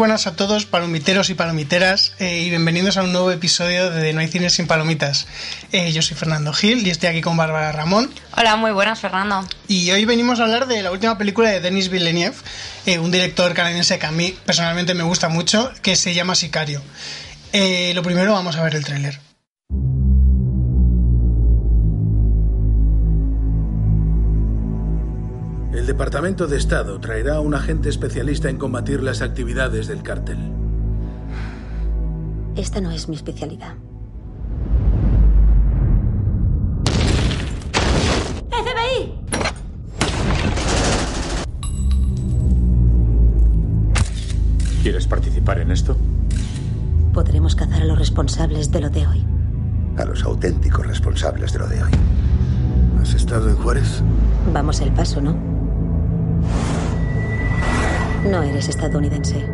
buenas a todos, palomiteros y palomiteras, eh, y bienvenidos a un nuevo episodio de No hay cine sin palomitas. Eh, yo soy Fernando Gil y estoy aquí con Bárbara Ramón. Hola, muy buenas, Fernando. Y hoy venimos a hablar de la última película de Denis Villeneuve, eh, un director canadiense que a mí personalmente me gusta mucho, que se llama Sicario. lo primero, vamos a ver el tráiler. Departamento de Estado traerá a un agente especialista en combatir las actividades del cártel. Esta no es mi especialidad. ¡FBI! ¿Quieres participar en esto? Podremos cazar a los responsables de lo de hoy. A los auténticos responsables de lo de hoy. ¿Has estado en Juárez? Vamos el paso, ¿no? No eres estadounidense.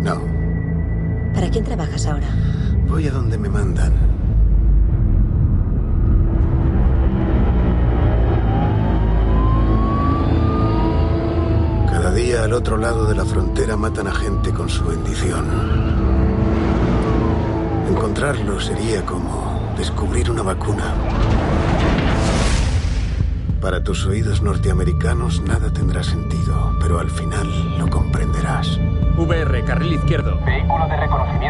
No. ¿Para quién trabajas ahora? Voy a donde me mandan. Cada día al otro lado de la frontera matan a gente con su bendición. Encontrarlo sería como descubrir una vacuna. Para tus oídos norteamericanos nada tendrá sentido, pero al final lo comprenderás. VR, carril izquierdo. Vehículo de reconocimiento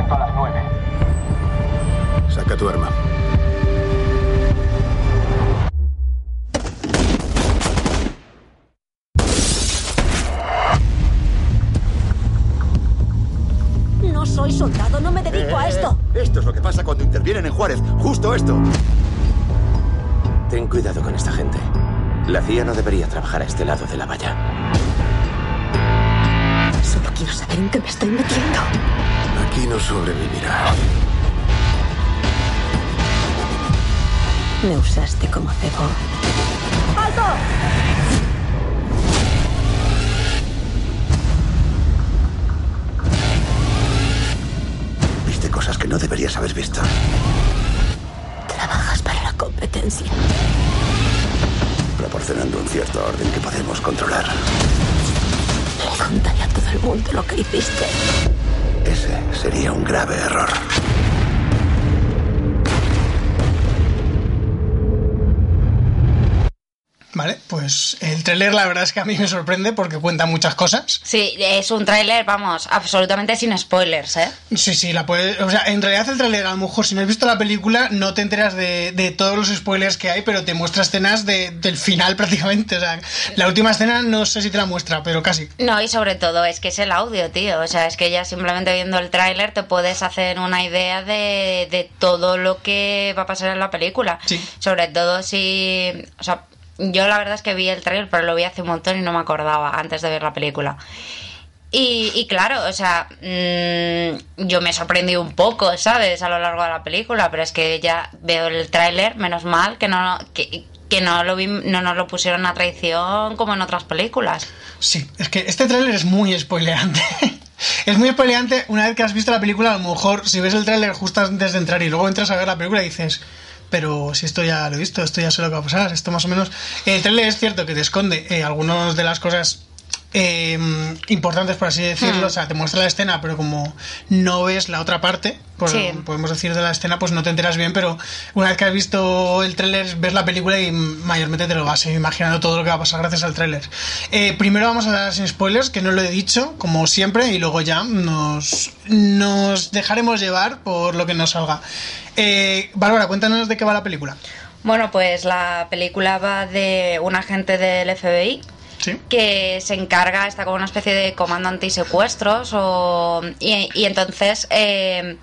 La CIA no debería trabajar a este lado de la valla. Solo quiero saber en qué me estoy metiendo. Aquí no sobrevivirá. Me usaste como cebo. ¡Alto! Viste cosas que no deberías haber visto. Trabajas para la competencia. Proporcionando un cierto orden que podemos controlar. Le contaré a todo el mundo lo que hiciste. Ese sería un grave error. Vale, pues el tráiler la verdad es que a mí me sorprende porque cuenta muchas cosas. Sí, es un tráiler, vamos, absolutamente sin spoilers, ¿eh? Sí, sí, la puedes... O sea, en realidad el tráiler a lo mejor si no has visto la película no te enteras de, de todos los spoilers que hay, pero te muestra escenas de- del final prácticamente. O sea, la última escena no sé si te la muestra, pero casi. No, y sobre todo es que es el audio, tío. O sea, es que ya simplemente viendo el tráiler te puedes hacer una idea de, de todo lo que va a pasar en la película. Sí. Sobre todo si... O sea, yo la verdad es que vi el tráiler, pero lo vi hace un montón y no me acordaba antes de ver la película. Y, y claro, o sea, mm, yo me sorprendí un poco, ¿sabes? A lo largo de la película, pero es que ya veo el tráiler, menos mal que no, que, que no lo vi, no nos lo pusieron a traición como en otras películas. Sí, es que este tráiler es muy spoileante. es muy spoileante una vez que has visto la película, a lo mejor si ves el tráiler justo antes de entrar y luego entras a ver la película y dices, pero si esto ya lo he visto, esto ya sé lo que va a pasar, esto más o menos... El tráiler es cierto que te esconde eh, algunas de las cosas eh, importantes, por así decirlo, Hmm. o sea, te muestra la escena, pero como no ves la otra parte, por- Sí. podemos decir de la escena, pues no te enteras bien, pero una vez que has visto el tráiler, ves la película y mayormente te lo vas imaginando todo lo que va a pasar gracias al tráiler. Eh, primero vamos a dar sin spoilers, que no lo he dicho, como siempre, y luego ya nos, nos dejaremos llevar por lo que nos salga. Eh, Bárbara, cuéntanos de qué va la película. Bueno, pues la película va de un agente del FBI Sí. que se encarga, está como una especie de comando antisecuestros o, y, y entonces eh,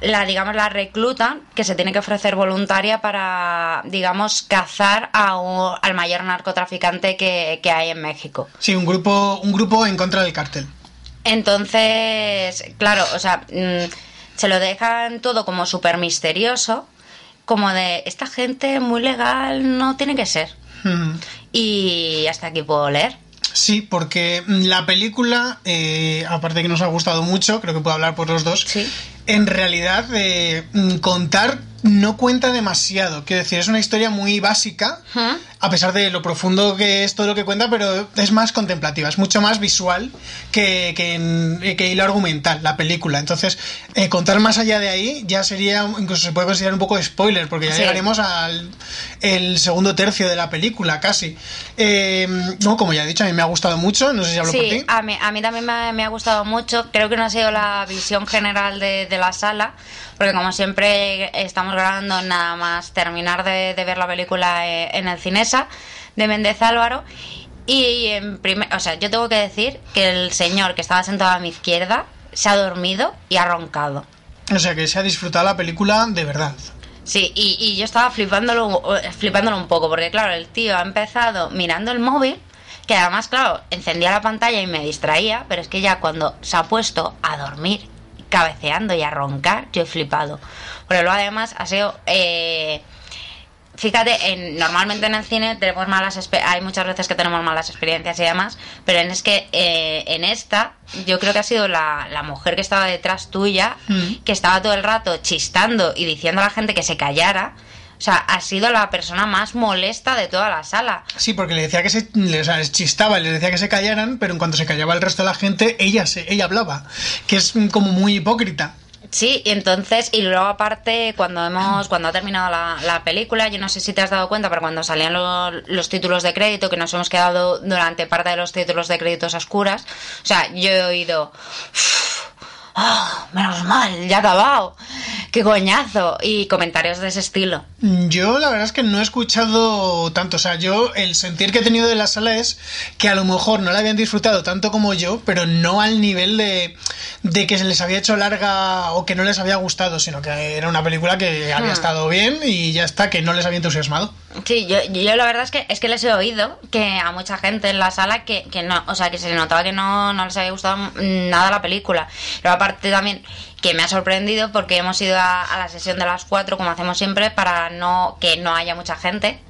la digamos la reclutan que se tiene que ofrecer voluntaria para digamos cazar a un- al mayor narcotraficante que, que hay en México. Sí, un grupo, un grupo en contra del cártel. Entonces, claro, o sea, mm, se lo dejan todo como súper misterioso, como de esta gente muy legal no tiene que ser. Y hasta aquí puedo leer. Sí, porque la película, eh, aparte que nos ha gustado mucho, creo que puedo hablar por los dos, Sí. En realidad eh, mm, contar no cuenta demasiado. Quiero decir, es una historia muy básica, a pesar de lo profundo que es todo lo que cuenta, pero es más contemplativa, es mucho más visual que, que, que hilo argumental, la película. Entonces, eh, contar más allá de ahí ya sería, incluso se puede considerar un poco de spoiler, porque ya Sí. llegaremos al el segundo tercio de la película, casi. Eh, no, como ya he dicho, a mí me ha gustado mucho, no sé si hablo por Sí, ti. a mí, a mí también me, me ha gustado mucho. Creo que no ha sido la visión general de, de la sala, porque como siempre estamos grabando nada más terminar de, de ver la película eh, en el Cinesa de Méndez Álvaro. Y en primer, o sea, yo tengo que decir que el señor que estaba sentado a mi izquierda se ha dormido y ha roncado. O sea, que se ha disfrutado la película de verdad. Sí, y, y yo estaba flipándolo, flipándolo un poco, porque claro, el tío ha empezado mirando el móvil, que además, claro, encendía la pantalla y me distraía, pero es que ya cuando se ha puesto a dormir, cabeceando y a roncar, yo he flipado. Pero luego además ha sido... eh, Fíjate, en, normalmente en el cine tenemos malas hay muchas veces que tenemos malas experiencias y demás, pero en es que eh, en esta yo creo que ha sido la, la mujer que estaba detrás tuya, que estaba todo el rato chistando y diciendo a la gente que se callara. O sea, ha sido la persona más molesta de toda la sala. Sí, porque le decía que se le- o sea, les chistaba, les decía que se callaran, pero en cuanto se callaba el resto de la gente, ella se, ella hablaba, que es como muy hipócrita. Sí, y entonces, y luego aparte, cuando hemos, cuando ha terminado la, la película, yo no sé si te has dado cuenta, pero cuando salían lo- los títulos de crédito, que nos hemos quedado durante parte de los títulos de créditos a oscuras, o sea, yo he oído, "Ah, menos mal, ya ha acabado, qué coñazo, y comentarios de ese estilo. Yo la verdad es que no he escuchado tanto, o sea, yo el sentir que he tenido de la sala es que a lo mejor no la habían disfrutado tanto como yo, pero no al nivel de, de que se les había hecho larga o que no les había gustado, sino que era una película que había Hmm. estado bien y ya está, que no les había entusiasmado. Sí, yo, yo la verdad es que es que les he oído que a mucha gente en la sala que, que no, o sea, que se notaba que no, no les había gustado nada la película. Pero aparte también que me ha sorprendido porque hemos ido a, a la sesión de las cuatro como hacemos siempre para no que no haya mucha gente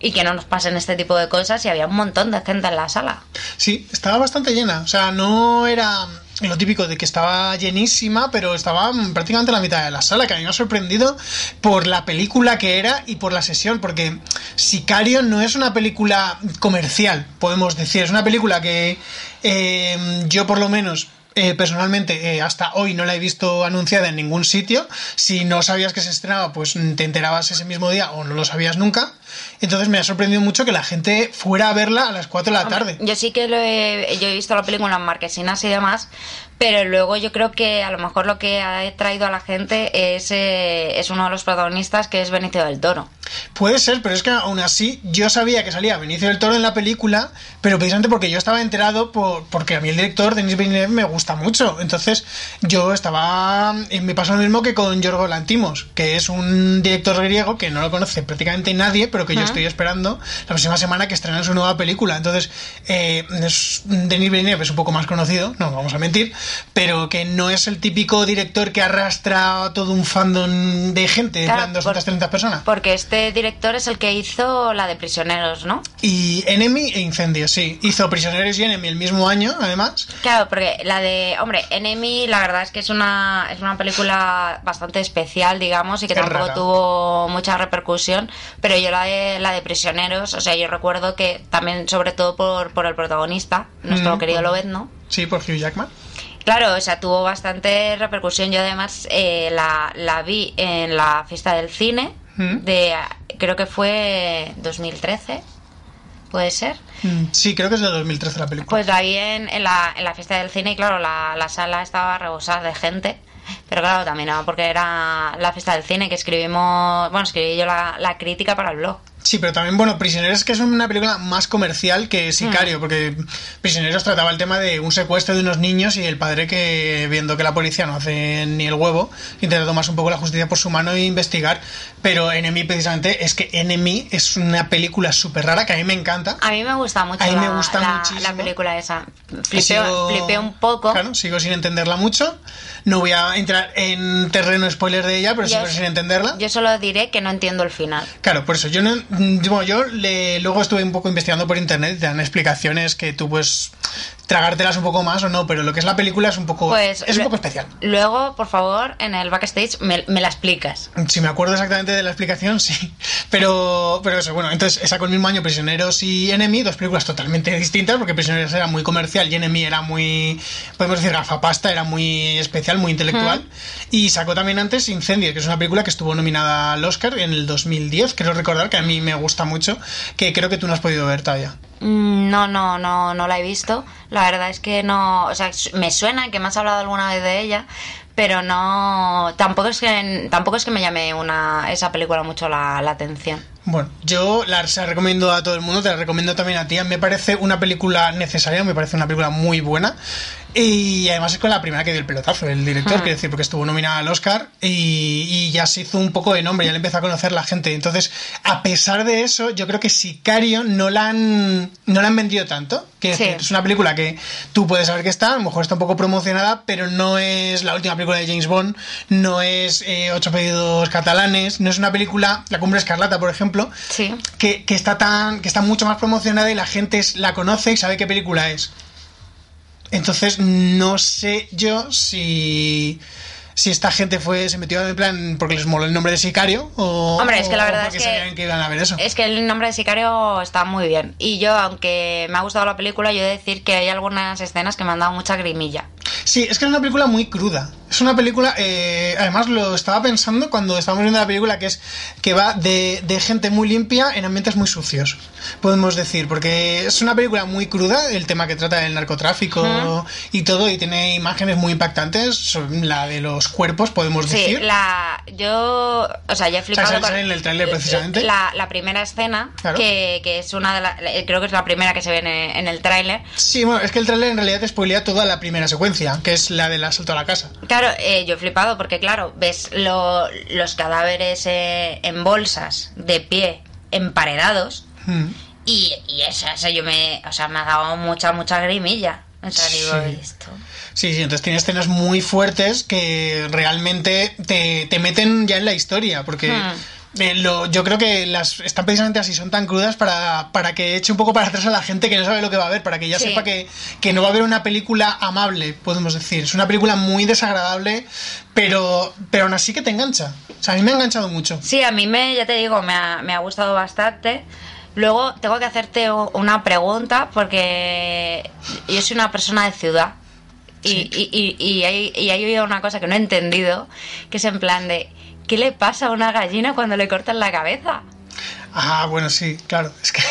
y que no nos pasen este tipo de cosas y había un montón de gente en la sala. Sí, estaba bastante llena. O sea, no era lo típico de que estaba llenísima, pero estaba prácticamente la mitad de la sala, que a mí me ha sorprendido por la película que era y por la sesión, porque Sicario no es una película comercial, podemos decir. Es una película que eh, yo por lo menos... eh, personalmente, eh, hasta hoy no la he visto anunciada en ningún sitio. Si no sabías que se estrenaba, pues te enterabas ese mismo día o no lo sabías nunca. Entonces me ha sorprendido mucho que la gente fuera a verla a las 4 de la tarde. Yo sí que lo he, yo he visto la película en marquesinas y demás, pero luego yo creo que a lo mejor lo que ha traído a la gente es, eh, es uno de los protagonistas que es Benicio del Toro. Puede ser, pero es que aún así yo sabía que salía Benicio del Toro en la película, pero precisamente porque yo estaba enterado por, porque a mí el director, Denis Villeneuve, me gusta mucho. Entonces yo estaba... y me pasó lo mismo que con Yorgos Lantimos, que es un director griego que no lo conoce prácticamente nadie, pero que yo estoy esperando la próxima semana que estrenen su nueva película. Entonces, eh, es- Denis Villeneuve es un poco más conocido, no vamos a mentir, pero que no es el típico director que arrastra a todo un fandom de gente, en Claro, plan 230 personas. Porque este director es el que hizo la de Prisioneros, ¿no? Y Enemy e Incendios, sí. Hizo Prisioneros y Enemy el mismo año, además. Claro, porque la de, hombre, Enemy, la verdad es que es una, es una película bastante especial, digamos, y que Es tampoco rara. tuvo mucha repercusión, pero yo la de, la de Prisioneros, o sea, yo recuerdo que también, sobre todo por, por el protagonista, nuestro Mm, querido por- Lobezno, Sí, por Hugh Jackman. Claro, o sea, tuvo bastante repercusión. Yo además eh, la, la vi en la fiesta del cine Mm. de, creo que fue 2013, puede ser. Mm, Sí, creo que es de 2013 la película. Pues la vi en, en la, en la fiesta del cine y claro, la, la sala estaba rebosada de gente. Pero claro, también porque era la fiesta del cine que escribimos, bueno, escribí yo la, la crítica para el blog. Sí, pero también, bueno, Prisioneros que es una película más comercial que Sicario, porque Prisioneros trataba el tema de un secuestro de unos niños y el padre que, viendo que la policía no hace ni el huevo, intenta tomarse un poco la justicia por su mano e investigar. Pero Enemy, precisamente, es que Enemy es una película súper rara que a mí me encanta. A mí me gusta mucho A mí me gusta la- muchísimo. la película esa. Flipeo, un poco. Claro, sigo sin entenderla mucho. No voy a entrar en terreno spoiler de ella, pero Yo- sigo sin entenderla. Yo solo diré que no entiendo el final. Claro, por eso yo no, mm, bueno, yo le- luego estuve un poco investigando por internet y te dan explicaciones que tú pues tragártelas un poco más o no, pero lo que es la película es un poco, Pues es un poco especial. Luego, por favor, en el backstage me, me la explicas. Si me acuerdo exactamente de la explicación, sí. Pero, pero eso, bueno, entonces sacó el mismo año Prisioneros y Enemy, dos películas totalmente distintas, porque Prisioneros era muy comercial y Enemy era muy, podemos decir, gafapasta, era muy especial, muy intelectual. Y sacó también antes Incendio, que es una película que estuvo nominada al Oscar en el 2010, creo recordar, que a mí me gusta mucho, que creo que tú no has podido ver todavía. Mm, No, no, no, no la he visto. La verdad es que no, o sea, me suena que me has hablado alguna vez de ella, pero no, tampoco es que, tampoco es que me llame una esa película mucho la, la atención. Bueno, yo la, se la recomiendo a todo el mundo, te la recomiendo también a ti. Me parece una película necesaria, me parece una película muy buena. Y además es con la primera que dio el pelotazo, el director, quiero decir, porque estuvo nominada al Oscar y, y ya se hizo un poco de nombre, ya le empezó a conocer la gente. Entonces, a pesar de eso, yo creo que Sicario no la han, no la han vendido tanto. Quiero Sí. es una película que tú puedes saber que está, a lo mejor está un poco promocionada, pero no es la última película de James Bond, no es eh, Ocho pedidos catalanes, no es una película, La Cumbre Escarlata, por ejemplo, Sí. que, que está tan que está mucho más promocionada y la gente es- la conoce y sabe qué película es. Entonces no sé yo si si esta gente fue se metió en plan porque les moló el nombre de Sicario o Hombre, es que la verdad porque es que- sabían que iban a ver eso. Es que el nombre de Sicario está muy bien. Y yo, aunque me ha gustado la película, yo he de decir que hay algunas escenas que me han dado mucha grimilla. Sí, es que es una película muy cruda. Es una película, eh, además lo estaba pensando cuando estábamos viendo la película, que es que va de, de gente muy limpia en ambientes muy sucios, podemos decir, porque es una película muy cruda, el tema que trata del narcotráfico y todo, y tiene imágenes muy impactantes, la de los cuerpos, podemos Sí, decir. la, yo, o sea, ya he flipado sale en el tráiler, precisamente. La, la primera escena, Claro. que, que es una de las, creo que es la primera que se ve en, en el tráiler. Sí, bueno, es que el trailer en realidad te spoilea toda la primera secuencia, que es la del asalto a la casa. Claro, eh, yo he flipado porque, claro, ves lo- los cadáveres eh, en bolsas, de pie, emparedados, Mm. y, y eso, eso yo me, o sea, me ha dado mucha, mucha grimilla. O sea, digo, Sí. esto. Sí, sí, entonces tiene escenas muy fuertes que realmente te, te meten ya en la historia, porque Hmm. eh, lo, yo creo que las están precisamente así, son tan crudas para, para que eche un poco para atrás a la gente que no sabe lo que va a ver, para que ya Sí. sepa que, que no va a haber una película amable, podemos decir. Es una película muy desagradable, pero, pero aún así que te engancha. O sea, a mí me ha enganchado mucho. Sí, a mí me, ya te digo, me ha, me ha gustado bastante. Luego tengo que hacerte una pregunta porque yo soy una persona de ciudad Sí. y, y, y hay, y hay oído una cosa que no he entendido, que es en plan de, ¿qué le pasa a una gallina cuando le cortan la cabeza? Ah, bueno, sí, claro. Es que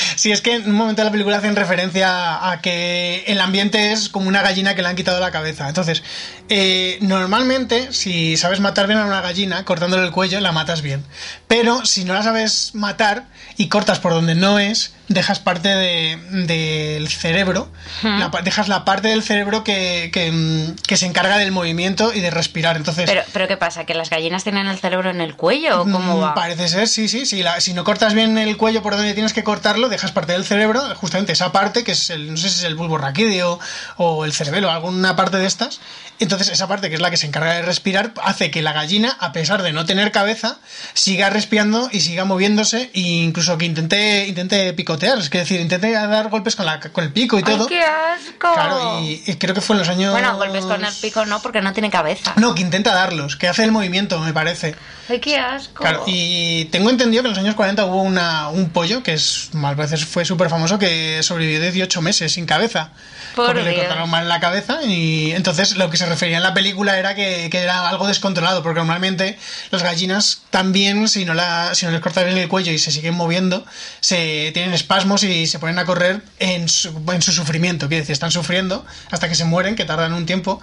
sí, es que en un momento de la película hacen referencia a que el ambiente es como una gallina que le han quitado la cabeza. Entonces, eh, normalmente, si sabes matar bien a una gallina, cortándole el cuello, la matas bien. Pero si no la sabes matar y cortas por donde no es, dejas parte de- del cerebro, la pa- dejas la parte del cerebro que, que, mm, que se encarga del movimiento y de respirar. Entonces, Pero, pero ¿qué pasa? ¿Que las gallinas tienen el cerebro en el cuello o cómo Mm, va? Parece ser, sí, sí. sí la- si no cortas bien el cuello por donde tienes que cortarlo, dejas parte del cerebro, justamente esa parte, que es el, no sé si es el bulbo raquídeo o el cerebelo, alguna parte de estas. Entonces, esa parte, que es la que se encarga de respirar, hace que la gallina, a pesar de no tener cabeza, siga respirando y siga moviéndose, e incluso que intente, intente picotear, es decir, intente dar golpes con, la, con el pico y ¡Ay, todo. qué asco! Claro, y, y creo que fue en los años. Bueno, golpes con el pico no, porque no tiene cabeza. No, que intenta darlos, que hace el movimiento, me parece. ¡Ay, qué asco! Claro, y tengo entendido que en los años 40 hubo una, un pollo que es, más veces fue súper famoso que sobrevivió 18 meses sin cabeza. Por porque le Dios. cortaron mal la cabeza y entonces lo que se refería en la película era que, que era algo descontrolado, porque normalmente las gallinas también, si no, la, si no les cortas bien el cuello y se siguen moviendo, se tienen espasmos y se ponen a correr en su, en su sufrimiento, quiere decir, están sufriendo hasta que se mueren, que tardan un tiempo.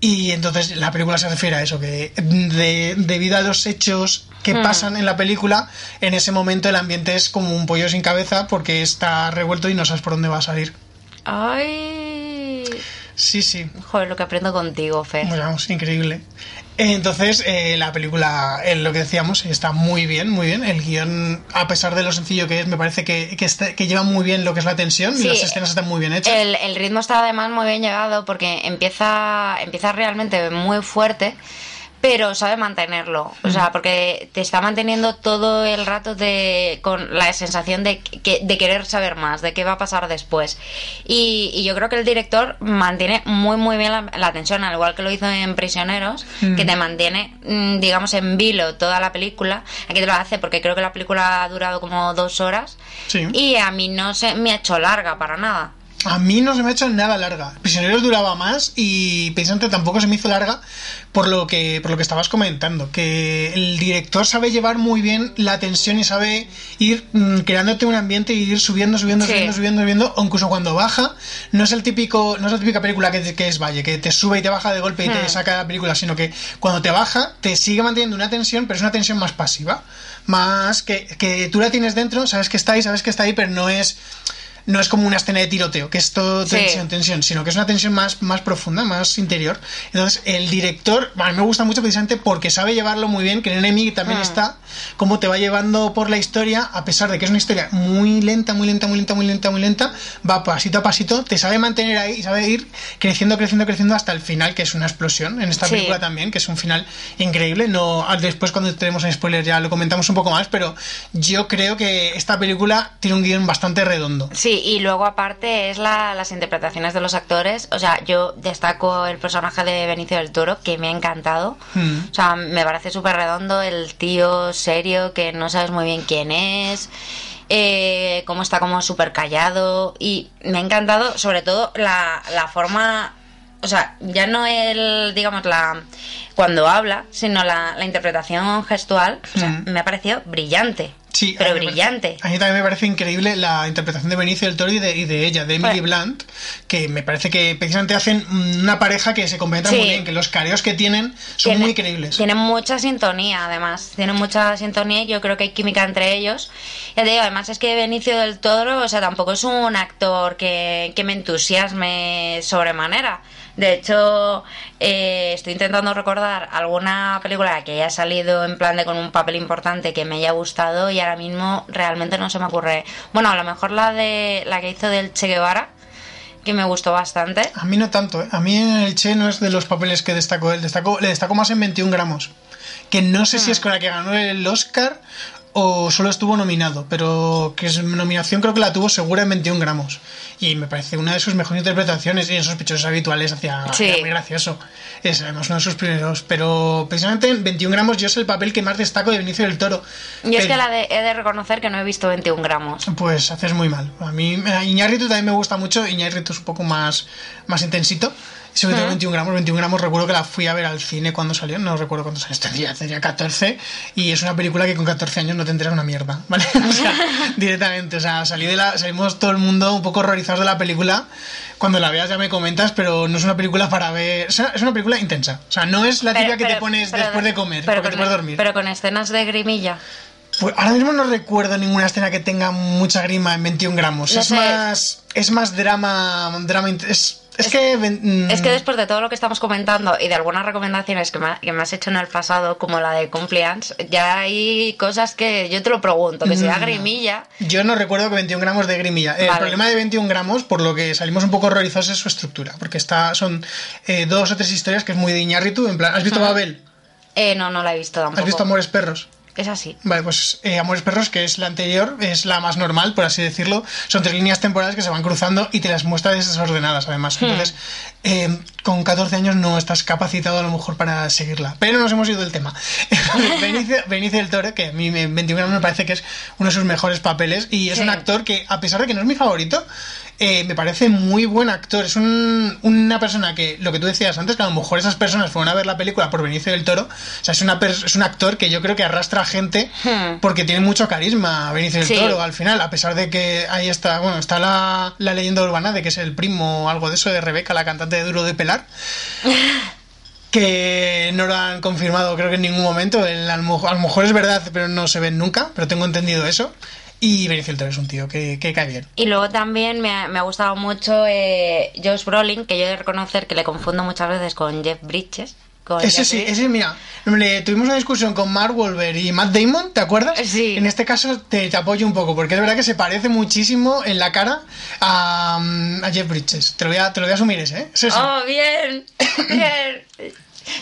Y entonces la película se refiere a eso, que de- debido a los hechos que Hmm. pasan en la película, en ese momento el ambiente es como un pollo sin cabeza porque está revuelto y no sabes por dónde va a salir. ¡Ay! Sí, sí, Joder, lo que aprendo contigo, Fer. Pues vamos, increíble. Entonces, eh, la película, eh, lo que decíamos, está muy bien, muy bien. El guion, a pesar de lo sencillo que es, me parece que, que, está- que lleva muy bien lo que es la tensión y Sí, las escenas están muy bien hechas. El, el ritmo está además muy bien llegado porque empieza, empieza realmente muy fuerte, pero sabe mantenerlo. O sea, porque te está manteniendo todo el rato de, con la sensación de, que, de querer saber más, de qué va a pasar después. Y, y yo creo que el director mantiene muy, muy bien la, la tensión, al igual que lo hizo en Prisioneros, que te mantiene, mm, digamos, en vilo toda la película. Aquí te lo hace porque creo que la película ha durado como dos horas. Sí. Y a mí no se me ha hecho larga para nada. A mí no se me ha hecho nada larga. Prisioneros duraba más y precisamente tampoco se me hizo larga por lo que por lo que estabas comentando, que el director sabe llevar muy bien la tensión y sabe ir mm, creándote un ambiente y ir subiendo, subiendo, Sí. subiendo, subiendo, subiendo, o incluso cuando baja, no es el típico, no es la típica película que, que es Valle, que te sube y te baja de golpe y te Hmm. saca la película, sino que cuando te baja, te sigue manteniendo una tensión, pero es una tensión más pasiva. Más que, que tú la tienes dentro, sabes que está ahí, sabes que está ahí, pero no es no es como una escena de tiroteo, que es todo Sí. tensión, tensión, sino que es una tensión más, más profunda, más interior. Entonces, el director, a mí me gusta mucho precisamente porque sabe llevarlo muy bien, que en Enemy también Mm. está, cómo te va llevando por la historia, a pesar de que es una historia muy lenta, muy lenta, muy lenta, muy lenta, muy lenta, va pasito a pasito, te sabe mantener ahí y sabe ir creciendo, creciendo, creciendo hasta el final, que es una explosión en esta Sí. película también, que es un final increíble. No, ah, después cuando tenemos en spoiler ya lo comentamos un poco más, pero yo creo que esta película tiene un guion bastante redondo. Sí, y luego aparte es la- las interpretaciones de los actores. O sea, yo destaco el personaje de Benicio del Toro, que me ha encantado. Mm. O sea, me parece súper redondo el tío serio que no sabes muy bien quién es. Eh, cómo está como súper callado. Y me ha encantado sobre todo la, la forma... O sea, ya no el, digamos, la... Cuando habla, sino la, la interpretación gestual. O sea, Mm. me ha parecido brillante. Sí, pero a brillante. parece- a mí también me parece increíble la interpretación de Benicio del Toro y de, y de ella, de Emily Bueno. Blunt, que me parece que precisamente hacen una pareja que se complementan Sí. muy bien, que los careos que tienen son muy creíbles. Tienen mucha sintonía, además. Tienen mucha sintonía y yo creo que hay química entre ellos. Ya te digo, además es que Benicio del Toro, o sea, tampoco es un actor que, que me entusiasme sobremanera. De hecho, eh, estoy intentando recordar alguna película que haya salido en plan de con un papel importante que me haya gustado y ahora mismo realmente no se me ocurre. Bueno, a lo mejor la de la que hizo del Che Guevara, que me gustó bastante. A mí no tanto, ¿eh? a mí en el Che no es de los papeles que destacó él, destacó, le destacó más en 21 gramos, que no sé Hmm. si es con la que ganó el Oscar o solo estuvo nominado, pero que es nominación creo que la tuvo segura en 21 gramos. Y me parece una de sus mejores interpretaciones y en sospechosos habituales hacia Sí. muy gracioso. Es además uno de sus primeros, pero precisamente en 21 gramos yo es el papel que más destaco de Benicio del Toro. Y es que la de, he de reconocer que no he visto 21 gramos. pues haces muy mal. A mí Iñárritu también me gusta mucho. Iñárritu es un poco más, más intensito. Todo Ujú. 21 gramos. 21 gramos recuerdo que la fui a ver al cine cuando salió. No recuerdo cuántos años tendría. Tendría 14. Y es una película que con 14 años no te enteras una mierda. ¿Vale? O sea, directamente. O sea, salí de la, salimos todo el mundo un poco horrorizados de la película. Cuando la veas ya me comentas, pero no es una película para ver. o sea, es una película intensa. O sea, no es la típica que te pones pero- después de comer. pero porque te puedes dormir. Pero con escenas de grimilla. Pues ahora mismo no recuerdo ninguna escena que tenga mucha grima en 21 gramos. No es sé. más. Es más drama. drama int- es, es, que. mm, Es que después de todo lo que estamos comentando y de algunas recomendaciones que me, ha- que me has hecho en el pasado, como la de Compliance, ya hay cosas que yo te lo pregunto, que si da Mm. grimilla. Yo no recuerdo que 21 gramos de grimilla. El problema de 21 gramos, por lo que salimos un poco horrorizados, es su estructura. Porque está, son eh, dos o tres historias que es muy de Iñárritu. En plan, ¿has visto. Babel? Eh, no, no la he visto tampoco. ¿Has visto Amores Perros? Es así. Vale, pues eh, Amores Perros, que es la anterior, es la más normal, por así decirlo. Son tres líneas temporales que se van cruzando y te las muestra desordenadas, además. Hmm. Entonces, eh, con 14 años no estás capacitado a lo mejor para seguirla. Pero nos hemos ido del tema. Benicio, Benicio del Toro, que a mí me- 21 años me parece que es uno de sus mejores papeles y es Sí. un actor que, a pesar de que no es mi favorito, eh, me parece muy buen actor. Es un- una persona que, lo que tú decías antes, que a lo mejor esas personas fueron a ver la película por Benicio del Toro. O sea, es, una es un actor que yo creo que arrastra a gente Hmm. porque tiene mucho carisma Benicio del Sí. Toro al final, a pesar de que ahí está, bueno, está la, la leyenda urbana de que es el primo o algo de eso de Rebeca, la cantante de Duro de Pelar. que no lo han confirmado creo que en ningún momento. El- a, lo, mejor- a lo mejor es verdad, pero no se ven nunca, pero tengo entendido eso. Y Benicio del Toro es un tío que, que cae bien. Y luego también me ha, me ha gustado mucho eh, Josh Brolin, que yo he de reconocer que le confundo muchas veces con Jeff Bridges. Ese sí, ese mira, le- tuvimos una discusión con Mark Wahlberg y Matt Damon, ¿te acuerdas? Sí. En este caso te, te apoyo un poco, porque es verdad que se parece muchísimo en la cara a, a Jeff Bridges. Te lo voy a, te lo voy a asumir ese, ¿eh? Oh, bien, bien.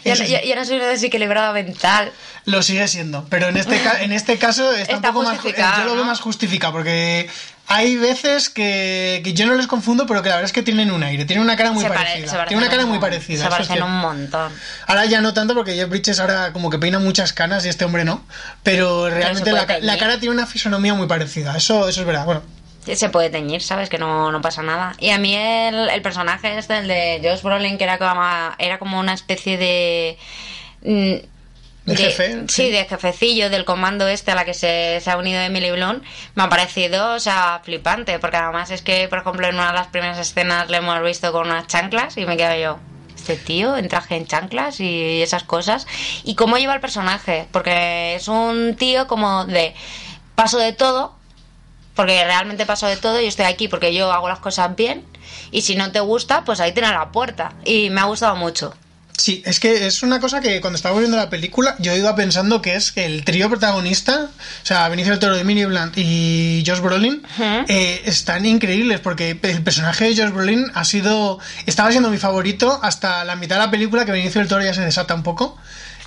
Ya no soy una desequilibrada mental. Lo sigue siendo, pero en este, en este caso está, Está un poco más. justificado, Yo lo veo más justificado porque hay veces que, que yo no les confundo, pero que la verdad es que tienen un aire, tienen una cara muy se, pare- parecida. tienen una cara un muy parecida. Se parecen un montón. Ahora ya no tanto porque Jeff Bridges ahora como que peina muchas canas y este hombre no, pero realmente puede la, la cara tiene una fisonomía muy parecida. Eso, eso es verdad. Bueno, Se puede teñir, ¿sabes? Que no, no pasa nada. Y a mí el, el personaje este, el de Josh Brolin, que era como, era como una especie de... mm, De jefe, Sí, sí. de jefecillo del comando este a la que se, se ha unido Emily Blunt, me ha parecido, o sea, flipante, porque además es que, por ejemplo, en una de las primeras escenas le hemos visto con unas chanclas y me quedo yo, este tío en traje en chanclas y esas cosas. Y cómo lleva el personaje, porque es un tío como de paso de todo, porque realmente paso de todo y estoy aquí porque yo hago las cosas bien y si no te gusta, pues ahí tienes la puerta. Y me ha gustado mucho. Sí, es que es una cosa que cuando estaba viendo la película yo iba pensando que es que el trío protagonista, o sea, Benicio del Toro, Emily Blunt y Josh Brolin, eh, están increíbles porque el personaje de Josh Brolin ha sido, estaba siendo mi favorito hasta la mitad de la película que Benicio del Toro ya se desata un poco.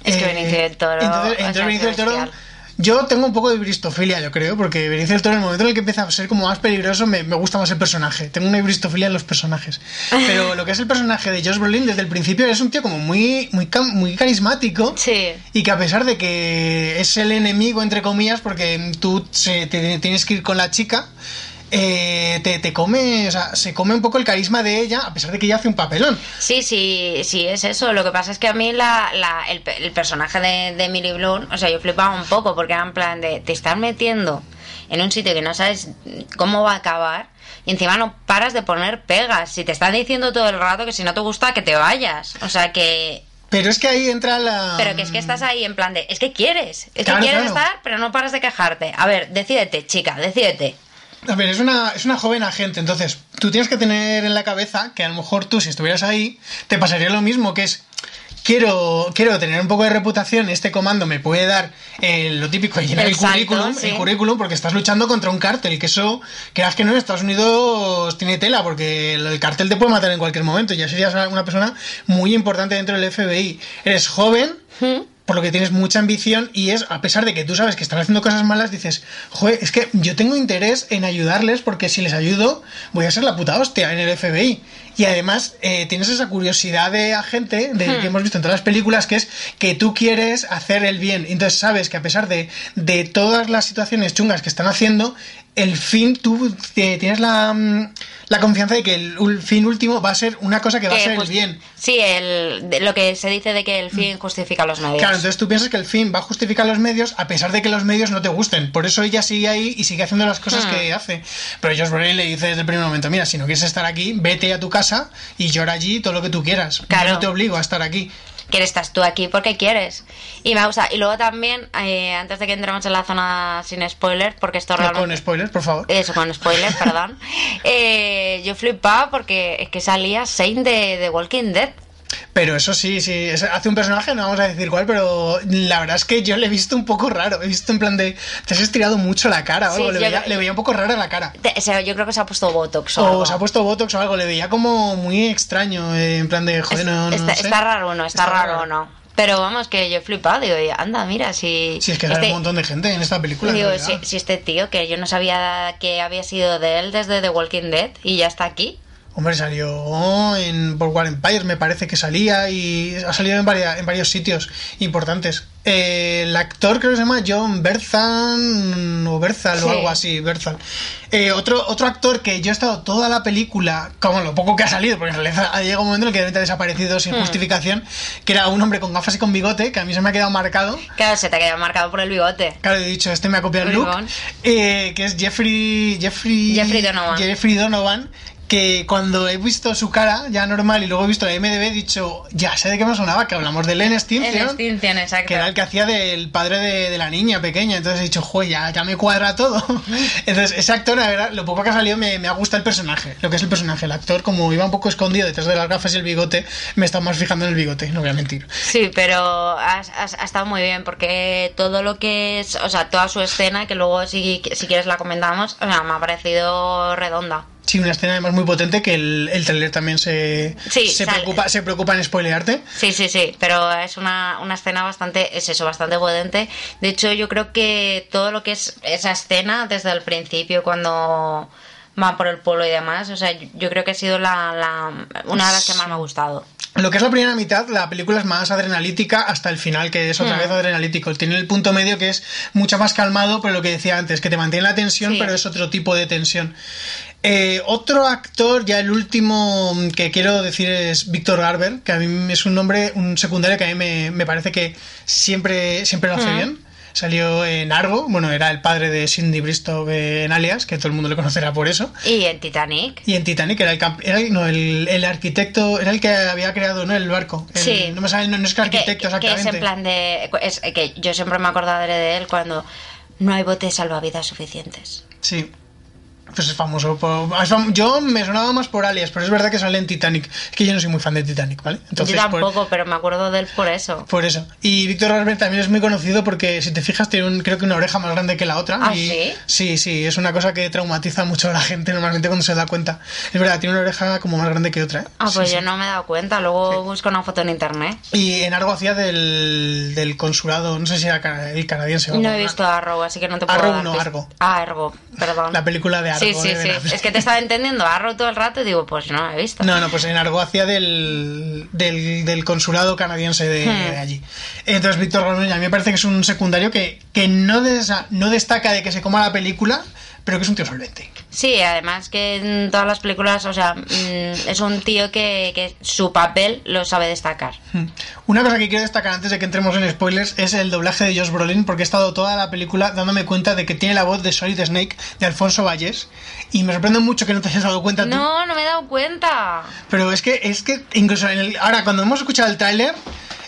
Eh, Es que Benicio del Toro, Entonces, entonces es Benicio del Toro... Yo tengo un poco de bristofilia, yo creo, porque Benicio del Toro, en el momento en el que empieza a ser como más peligroso, me, me gusta más el personaje. Tengo una bristofilia en los personajes. Pero lo que es el personaje de Josh Brolin, desde el principio es un tío como muy, muy, muy carismático. Sí. Y que a pesar de que es el enemigo, entre comillas, porque tú se- te- tienes que ir con la chica, eh, te, te come, o sea, se come un poco el carisma de ella, a pesar de que ella hace un papelón. Sí, sí, sí, es eso. Lo que pasa es que a mí la, la- el, pe- el personaje de, de Emily Blunt, o sea, yo flipaba un poco porque era en plan de te estás metiendo en un sitio que no sabes cómo va a acabar y encima no paras de poner pegas. Si te están diciendo todo el rato que si no te gusta que te vayas. O sea, que Pero es que ahí entra la... Pero que es que estás ahí en plan de, es que quieres, es Claro, que quieres claro. estar, pero no paras de quejarte. A ver, decídete, chica, decídete. A ver, es una, es una joven agente, entonces tú tienes que tener en la cabeza que a lo mejor tú, si estuvieras ahí, te pasaría lo mismo, que es, quiero, quiero tener un poco de reputación, este comando me puede dar eh, lo típico de llenar El el, salto, currículum, sí. el currículum, porque estás luchando contra un cártel, que eso, creas que no, en Estados Unidos tiene tela, porque el, el cártel te puede matar en cualquier momento, ya serías una persona muy importante dentro del FBI. Eres joven, por lo que tienes mucha ambición y es, a pesar de que tú sabes que están haciendo cosas malas, dices, joder, es que yo tengo interés en ayudarles porque si les ayudo voy a ser la puta hostia en el FBI. Y además eh, tienes esa curiosidad de agente de, Hmm. que hemos visto en todas las películas, que es que tú quieres hacer el bien. Entonces sabes que a pesar de, de todas las situaciones chungas que están haciendo, el fin, tú eh, tienes la, mm, la confianza de que el, fin último va a ser una cosa que va a ser el bien. Sí, el, de- lo que se dice de que el fin justifica los medios. Claro, entonces tú piensas que el fin va a justificar los medios a pesar de que los medios no te gusten. Por eso ella sigue ahí y sigue haciendo las cosas Hmm. que hace. Pero Josh Brolin le dice desde el primer momento, mira, si no quieres estar aquí, vete a tu casa y llora allí todo lo que tú quieras. Claro. Yo no te obligo a estar aquí. que estás tú aquí porque quieres. Y me gusta. Y luego también, eh, antes de que entremos en la zona sin spoiler, porque esto No realmente... con spoilers, por favor. Eso, con spoilers, perdón. Eh, yo flipaba porque es que salía de, de Walking Dead. Pero eso sí, sí, hace un personaje, no vamos a decir cuál, pero la verdad es que yo le he visto un poco raro. He visto en plan de, te has estirado mucho la cara o Sí, algo. le, veía, creo- le veía un poco rara la cara. Te- o sea, yo creo que se ha puesto Botox o, O algo. se ha puesto botox o algo, le veía como muy extraño, eh, en plan de, joder, Es- no, no está, sé. está raro o no, está, raro o no. Pero vamos, que yo he flipado. Digo, anda, mira, si. Sí, es que este- un montón de gente en esta película. Digo, si, si este tío, que yo no sabía que había sido de él desde The Walking Dead y ya está aquí. Hombre, salió en por War Empire, me parece que salía y ha salido en, varia- en varios sitios importantes. Eh, el actor creo que se llama John Berzan o Berzal Sí. o algo así, Berzal. Eh, otro, otro actor que yo he estado toda la película, como lo poco que ha salido, porque en realidad ha llegado un momento en el que ha desaparecido sin Hmm. justificación, que era un hombre con gafas y con bigote, que a mí se me ha quedado marcado. Claro, se te ha quedado marcado por el bigote. Claro, he dicho, este me ha copiado el look. Eh, que es Jeffrey, Jeffrey. Jeffrey Donovan. Jeffrey Donovan. Que cuando he visto su cara ya normal y luego he visto la MDB he dicho, ya sé de qué me sonaba, que hablamos de Len En Stinson, que era el que hacía del padre de, de la niña pequeña. Entonces he dicho, joder, ya, ya me cuadra todo. Entonces, ese actor, la verdad, lo poco que ha salido me, me ha gustado el personaje, lo que es el personaje. El actor, como iba un poco escondido detrás de las gafas y el bigote, me estaba más fijando en el bigote, no voy a mentir. Sí, pero ha, ha- ha estado muy bien porque todo lo que es, o sea, toda su escena, que luego si, si quieres la comentamos, o sea, me ha parecido redonda. Sí, una escena además muy potente que el, el trailer también se, Sí, se, sale. preocupa, se preocupa en spoilearte. Sí, sí, sí, pero es una, una escena bastante, es eso, bastante potente. De hecho, yo creo que todo lo que es esa escena desde el principio, cuando van por el pueblo y demás, o sea, yo- creo que ha sido la, la- una de las que más me ha gustado. Lo que es la primera mitad, la película es más adrenalítica hasta el final, que es otra Hmm. vez adrenalítico. Tiene el punto medio que es mucho más calmado, pero lo que decía antes, que te mantiene la tensión, Sí. pero es otro tipo de tensión. Eh, otro actor, ya el último que quiero decir es Víctor Garber, que a mí es un nombre, un secundario que a mí me, me parece que siempre, siempre lo hace Mm. bien. Salió en Argo, bueno, era el padre de Cindy Bristow en Alias, que todo el mundo le conocerá por eso. Y en Titanic. Y en Titanic era el, era el- no, el, el arquitecto, era el que había creado ¿no? el barco. El- Sí. No me sale, no, no es que Que, arquitecto que es exactamente. en plan de. Es, que yo siempre me acordaré de él cuando no hay botes salvavidas suficientes. Sí. Pues es famoso. por- es fam- yo me sonaba más por Alias, pero es verdad que sale en Titanic. Es que yo no soy muy fan de Titanic, ¿vale? yo por- tampoco, pero me acuerdo de él por eso. Por eso. Y Víctor Garber también es muy conocido porque, si te fijas, tiene un, creo que una oreja más grande que la otra. ¿Ah, y, sí? Sí, sí, es una cosa que traumatiza mucho a la gente normalmente cuando se da cuenta. Es verdad, tiene una oreja como más grande que otra. ¿eh? Ah, pues Sí, yo sí. no me he dado cuenta. Luego busco una foto en internet. Y en algo hacía del, del consulado, no sé si era el canadiense o No he visto Arrow, así que no te puedo Arrow dar no, Argo. Ah, Argo, perdón. La película de Argo. Sí, sí, sí. Es que te estaba entendiendo Arrow todo el rato y digo, pues no he visto. No, no, pues en Argo hacía del, del, del consulado canadiense de, Hmm. de allí. Entonces, Víctor Garber a mí me parece que es un secundario que, que no, des- no destaca de que se coma la película, pero que es un tío solvente. Sí, además que en todas las películas, o sea, mm, es un tío que, que su papel lo sabe destacar. Hmm. Una cosa que quiero destacar antes de que entremos en spoilers es el doblaje de Josh Brolin, porque he estado toda la película dándome cuenta de que tiene la voz de Solid Snake de Alfonso Valles, y me sorprende mucho que no te hayas dado cuenta tú. No, no me he dado cuenta. Pero es que, es que incluso en el- ahora cuando hemos escuchado el tráiler,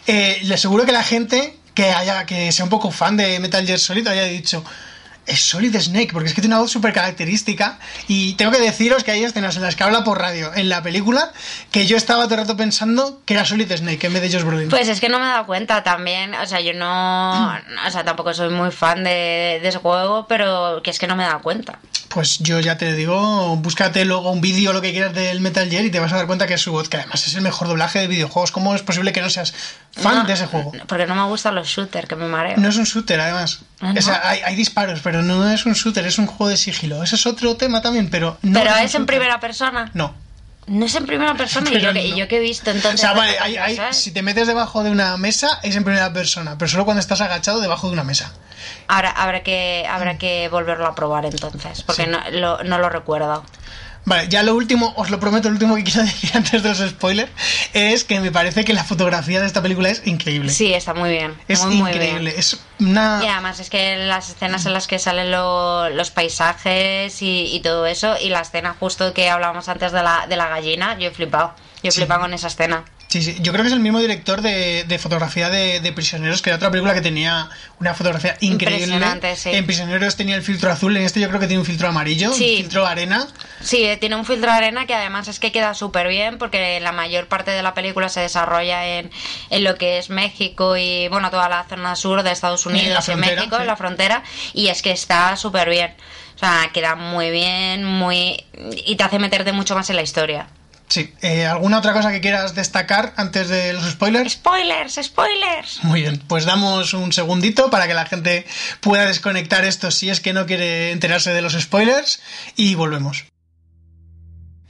eh, le aseguro que la gente que haya, que sea un poco fan de Metal Gear Solid haya dicho es Solid Snake, porque es que tiene una voz súper característica. Y tengo que deciros que hay escenas en las que habla por radio en la película que yo estaba todo el rato pensando que era Solid Snake en vez de Josh Brolin. Pues es que no me he dado cuenta también, o sea, yo no, o sea, tampoco soy muy fan de, de ese juego, pero que es que no me he dado cuenta. Pues yo ya te digo, búscate luego un vídeo o lo que quieras del Metal Gear y te vas a dar cuenta que es su voz, que además es el mejor doblaje de videojuegos. ¿Cómo es posible que no seas fan No, de ese juego? Porque no me gustan los shooters, que me mareo. No es un shooter, además. Ah, ¿no? O sea, hay, hay disparos, pero no es un shooter, es un juego de sigilo. Ese es otro tema también, pero no. pero un es en primera persona. No. No es en primera persona y yo, que, no. yo que he visto O entonces. sea, vale, hay- si te metes debajo de una mesa es en primera persona, pero solo cuando estás agachado debajo de una mesa. Ahora habrá que, habrá que volverlo a probar entonces, porque Sí. no, lo, no lo recuerdo. Vale, ya lo último, os lo prometo, lo último que quiero decir antes de los spoilers es que me parece que la fotografía de esta película es increíble. Sí, está muy bien. es muy, muy increíble. bien. Es una. Y además es que las escenas en las que salen lo- los paisajes y, y todo eso, y la escena justo que hablábamos antes de la, de la gallina, yo he flipado. Yo he Sí. flipado con esa escena. Sí, sí. Yo creo que es el mismo director de, de fotografía de, de Prisioneros, que era otra película que tenía una fotografía increíble. Impresionante, sí. En Prisioneros tenía el filtro azul, en este yo creo que tiene un filtro amarillo, Sí. un filtro arena. Sí, tiene un filtro de arena que además es que queda súper bien porque la mayor parte de la película se desarrolla en, en lo que es México y bueno, toda la zona sur de Estados Unidos y México, en la frontera, y es que está súper bien. O sea, queda muy bien, muy... y te hace meterte mucho más en la historia. Sí. Eh, ¿Alguna otra cosa que quieras destacar antes de los spoilers? Spoilers, spoilers. Muy bien, pues damos un segundito para que la gente pueda desconectar esto si es que no quiere enterarse de los spoilers y volvemos.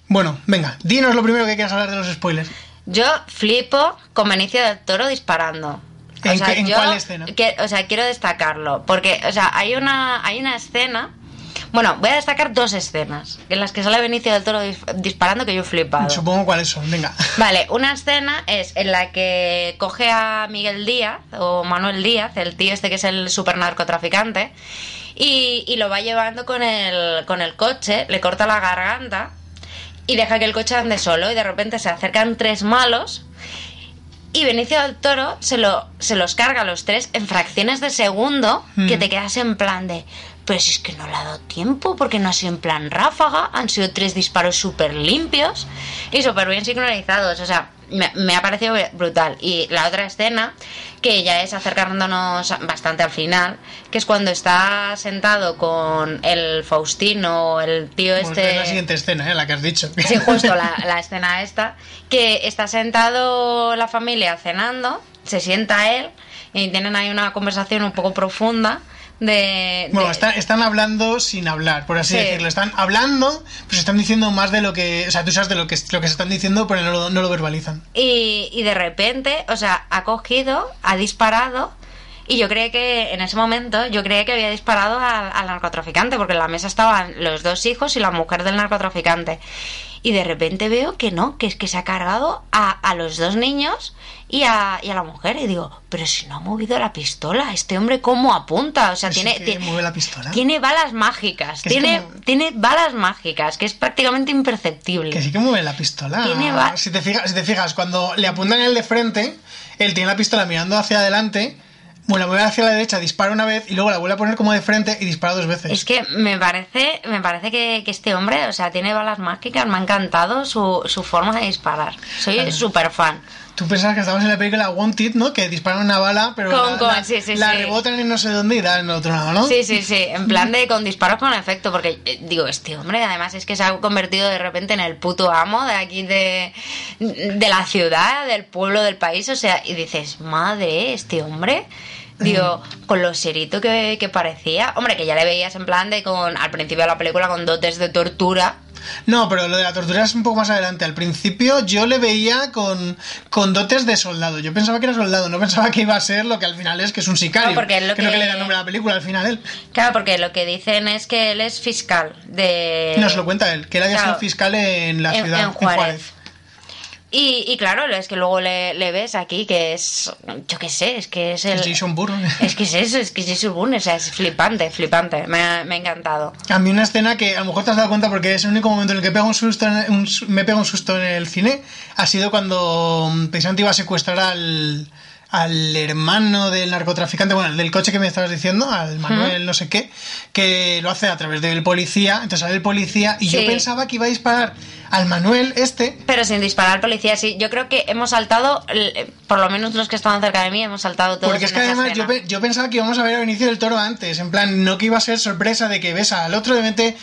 Bueno, venga, dinos lo primero que quieras hablar de los spoilers. Yo flipo con Benicio del Toro disparando. ¿En qué- en cuál escena? que- o sea, quiero destacarlo. Porque, o sea, hay una, hay una escena. Bueno, voy a destacar dos escenas en las que sale Benicio del Toro dis- disparando que yo he flipado. Supongo cuáles son, venga. Vale, una escena es en la que coge a Miguel Díaz o Manuel Díaz, el tío este que es el super narcotraficante, y, y lo va llevando con el, con el coche, le corta la garganta y deja que el coche ande solo y de repente se acercan tres malos y Benicio del Toro se, lo, se los carga a los tres en fracciones de segundo que Mm. te quedas en plan de... Pero si es que no le ha dado tiempo, porque no ha sido en plan ráfaga, han sido tres disparos súper limpios y súper bien sincronizados. O sea, me, me ha parecido brutal. Y la otra escena, que ya es acercándonos bastante al final, que es cuando está sentado con el Faustino, el tío Pues este... es la siguiente escena, ¿eh? la que has dicho. Sí, justo la, la escena esta, que está sentado la familia cenando, se sienta él y tienen ahí una conversación un poco profunda de... Bueno, de- están, están hablando sin hablar, por así Sí. decirlo. Están hablando, pues están diciendo más de lo que. O sea, tú sabes de lo que, lo que se están diciendo, pero no lo, no lo verbalizan. Y, y de repente, o sea, ha cogido, ha disparado. Y yo creía que en ese momento, yo creía que había disparado al, al narcotraficante, porque en la mesa estaban los dos hijos y la mujer del narcotraficante. Y de repente veo que no, que es que se ha cargado a, a los dos niños y a, y a la mujer. Y digo, pero si no ha movido la pistola, este hombre cómo apunta. O sea, tiene, que ti- mueve la pistola. tiene balas mágicas. Que es Tiene, tiene balas mágicas, que es prácticamente imperceptible. Que sí que mueve la pistola. Tiene Si te, fijas, si te fijas, cuando le apuntan el de frente, él tiene la pistola mirando hacia adelante, bueno, la mueve hacia la derecha, dispara una vez y luego la vuelve a poner como de frente y dispara dos veces. Es que me parece, me parece que, que este hombre, o sea, tiene balas mágicas, me ha encantado su, su forma de disparar. Soy súper fan. Tú pensabas que estabas en la película Wanted, ¿no? Que disparan una bala, pero Con- la, con- la- sí, sí, la sí. rebotan en no sé dónde y dan en otro lado, ¿no? Sí, sí, sí, en plan de con disparos con efecto, porque eh, digo, este hombre además es que se ha convertido de repente en el puto amo de aquí de, de la ciudad, del pueblo, del país, o sea, y dices, madre, este hombre... Digo, con lo serito que, que parecía. Hombre, que ya le veías en plan de con. Al principio de la película con dotes de tortura. No, pero lo de la tortura es un poco más adelante. Al principio yo le veía con, con dotes de soldado. Yo pensaba que era soldado, no pensaba que iba a ser lo que al final es, que es un sicario. No, porque es lo que le da nombre a la película al final él. Claro, porque lo que dicen es que él es fiscal de. Nos lo cuenta él, que él había claro. sido fiscal en la En- ciudad, en Juárez. Y, y claro, es que luego le, le ves aquí que es. Yo qué sé, es que es el. Es Jason Bourne. Es que es eso, es que es Jason Bourne, o sea, es flipante, flipante. Me ha, me ha encantado. A mí una escena que a lo mejor te has dado cuenta porque es el único momento en el que pega un susto en- un me pega un susto en el cine ha sido cuando mm, precisamente iba a secuestrar al, al hermano del narcotraficante, bueno, el del coche que me estabas diciendo, al Manuel no sé qué, que lo hace a través del policía, entonces sale el policía y yo pensaba que iba a disparar al Manuel este, Pero sin disparar al policía, sí. Yo creo que hemos saltado, por lo menos los que estaban cerca de mí, hemos saltado todos. porque es que además yo, pe- yo pensaba que íbamos a ver a Benicio del Toro antes, en plan, no que iba a ser sorpresa de que ves al otro de repente...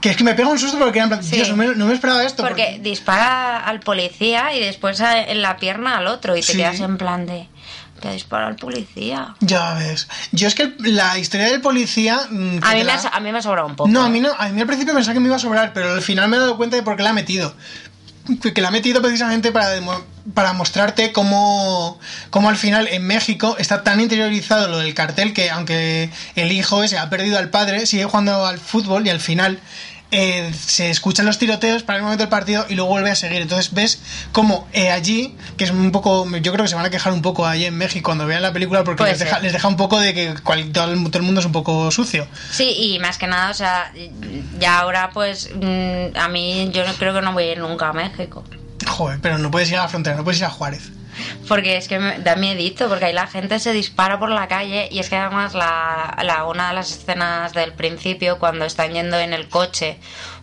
Que es que me pega un susto porque Sí. No me, no me esperaba esto. Porque dispara al policía y después a- en la pierna al otro y te Sí. quedas en plan de. Que dispara al policía. Ya ves. Yo es que la historia del policía. mm, A mí, me ha, a mí me ha sobrado un poco. No, a ¿eh? mí no. A mí al principio pensaba que me iba a sobrar, pero al final me he dado cuenta de por qué la ha metido. Que la ha metido precisamente para, para mostrarte cómo, cómo al final en México está tan interiorizado lo del cartel que aunque el hijo ese ha perdido al padre, sigue jugando al fútbol y al final eh, se escuchan los tiroteos para el momento del partido y luego vuelve a seguir. Entonces ves como eh, allí, que es un poco, yo creo que se van a quejar un poco allí en México cuando vean la película porque les deja, ser. les deja un poco de que cual- todo, el, todo el mundo es un poco sucio. Sí, y más que nada, o sea, ya ahora pues mm, a mí yo no creo que no voy a ir nunca a México. Joder, pero no puedes ir a la frontera, no puedes ir a Juárez. Porque es que me da miedito, porque ahí la gente se dispara por la calle y es que además la, la- una de las escenas del principio, cuando están yendo en el coche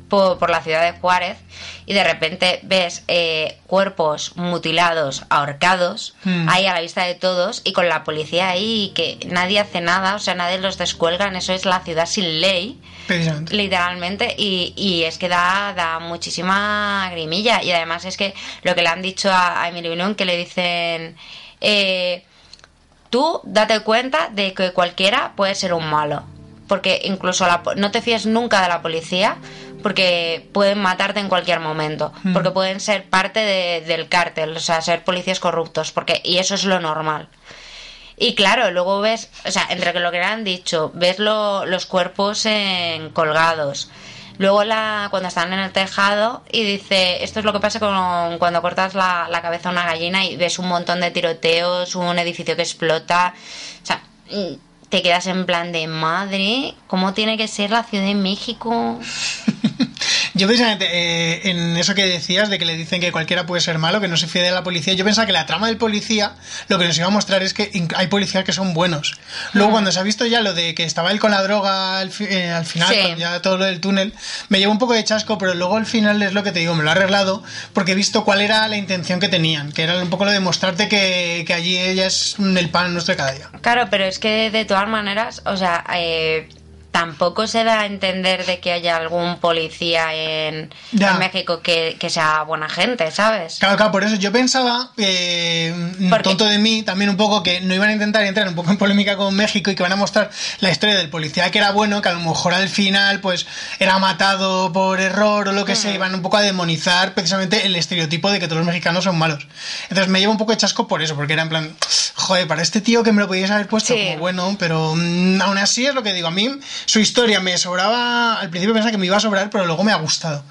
por, por la ciudad de Juárez y de repente ves eh, cuerpos mutilados, ahorcados, Hmm. ahí a la vista de todos y con la policía ahí y que nadie hace nada, o sea, nadie los descuelgan, eso es la ciudad sin ley Precisamente. literalmente y, y es que da, da muchísima grimilla y además es que lo que le han dicho a, a Emily Blunt que le dicen eh, tú date cuenta de que cualquiera puede ser un malo porque incluso la no te fíes nunca de la policía porque pueden matarte en cualquier momento Mm. porque pueden ser parte de- del cártel o sea ser policías corruptos porque y eso es lo normal y claro, luego ves, o sea, entre lo que le han dicho, ves lo- los cuerpos en, colgados. Luego la, cuando están en el tejado y dice, esto es lo que pasa con, cuando cortas la, la cabeza a una gallina y ves un montón de tiroteos, un edificio que explota. O sea, te quedas en plan de madre, ¿cómo tiene que ser la Ciudad de México? Yo precisamente eh, en eso que decías de que le dicen que cualquiera puede ser malo, que no se fíe de la policía, yo pensaba que la trama del policía lo que nos iba a mostrar es que hay policías que son buenos. Luego cuando se ha visto ya lo de que estaba él con la droga al, fi- eh, al final, Sí. ya todo lo del túnel, me llevó un poco de chasco, pero luego al final es lo que te digo, me lo ha arreglado porque he visto cuál era la intención que tenían, que era un poco lo de mostrarte que, que allí ella es el pan nuestro de cada día. Claro, pero es que de todas maneras, o sea, eh, tampoco se da a entender de que haya algún policía en, México que, que sea buena gente, ¿sabes? Claro, claro, por eso yo pensaba, eh, Porque- tonto de mí, también un poco que no iban a intentar entrar un poco en polémica con México y que van a mostrar la historia del policía que era bueno, que a lo mejor al final pues era matado por error o lo que Mm. sea, iban un poco a demonizar precisamente el estereotipo de que todos los mexicanos son malos. Entonces me lleva un poco de chasco por eso, porque era en plan, joder, para este tío que me lo podíais haber puesto Sí. como bueno, pero mm, aún así es lo que digo, a mí su historia me sobraba, al principio pensaba que me iba a sobrar, pero luego me ha gustado.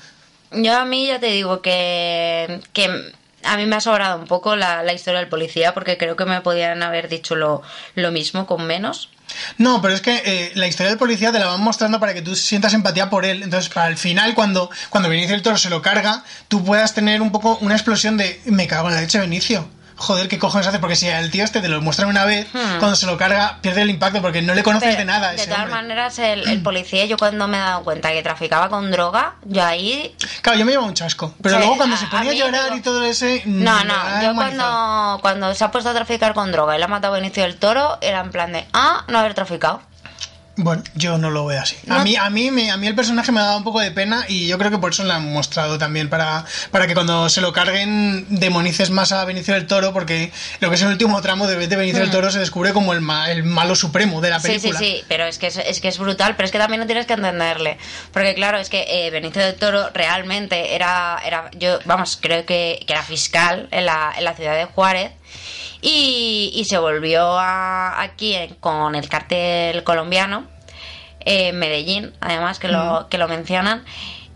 Yo a mí ya te digo que, que a mí me ha sobrado un poco la, la historia del policía porque creo que me podían haber dicho lo, lo mismo con menos. No, pero es que eh, la historia del policía te la van mostrando para que tú sientas empatía por él. Entonces, para el final, cuando, cuando Benicio del Toro se lo carga, tú puedas tener un poco una explosión de me cago en la leche Benicio. Joder, ¿qué cojones hace? Porque si el tío este te lo muestran una vez, Hmm. cuando se lo carga, pierde el impacto porque no le conoces Pero, de nada. de todas hombre. maneras, el, el policía, yo cuando me he dado cuenta que traficaba con droga, yo ahí Claro, yo me llevo un chasco. Pero Sí, luego cuando a- se ponía a, llorar digo- y todo ese. No, no, yo cuando, cuando se ha puesto a traficar con droga y le ha matado a Benicio del Toro, era en plan de, ah, no haber traficado. Bueno, yo no lo veo así. A mí, a mí, me, a mí el personaje me ha dado un poco de pena y yo creo que por eso lo han mostrado también para, para que cuando se lo carguen demonices más a Benicio del Toro porque lo que es el último tramo de, de Benicio del Toro se descubre como el, ma- el malo supremo de la Hmm. Sí, sí, película. sí, pero es que es, es que es brutal, pero es que también no tienes que entenderle. Porque claro, es que eh, Benicio del Toro realmente era, era yo, vamos, creo que, que era fiscal en la, en la ciudad de Juárez. Y, y se volvió a- aquí con el cartel colombiano, eh, Medellín, además que lo, que lo mencionan,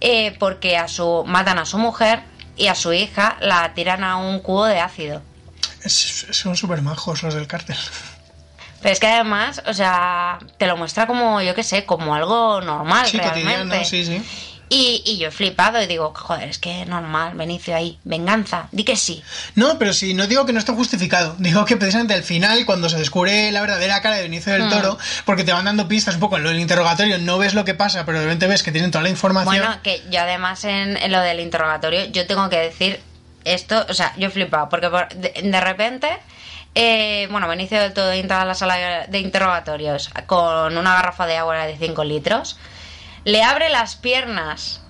eh, porque a su matan a su mujer y a su hija la tiran a un cubo de ácido. Es- son súper majos los del cártel. Pero es que además, o sea, te lo muestra como, yo qué sé, como algo normal Sí, realmente. cotidiano, sí, sí. Y, y yo he flipado y digo, joder, es que normal, Benicio ahí, venganza, di que sí. No, pero sí, no digo que no esté justificado. Digo que precisamente al final, cuando se descubre la verdadera cara de Benicio del Mm. Toro, porque te van dando pistas un poco en lo del interrogatorio, no ves lo que pasa, pero de repente ves que tienen toda la información. Bueno, que yo además en, en lo del interrogatorio, yo tengo que decir esto, o sea, yo he flipado, porque por- de, de repente, eh, bueno, Benicio del Todo entra a la sala de interrogatorios con una garrafa de agua de 5 litros, le abre las piernas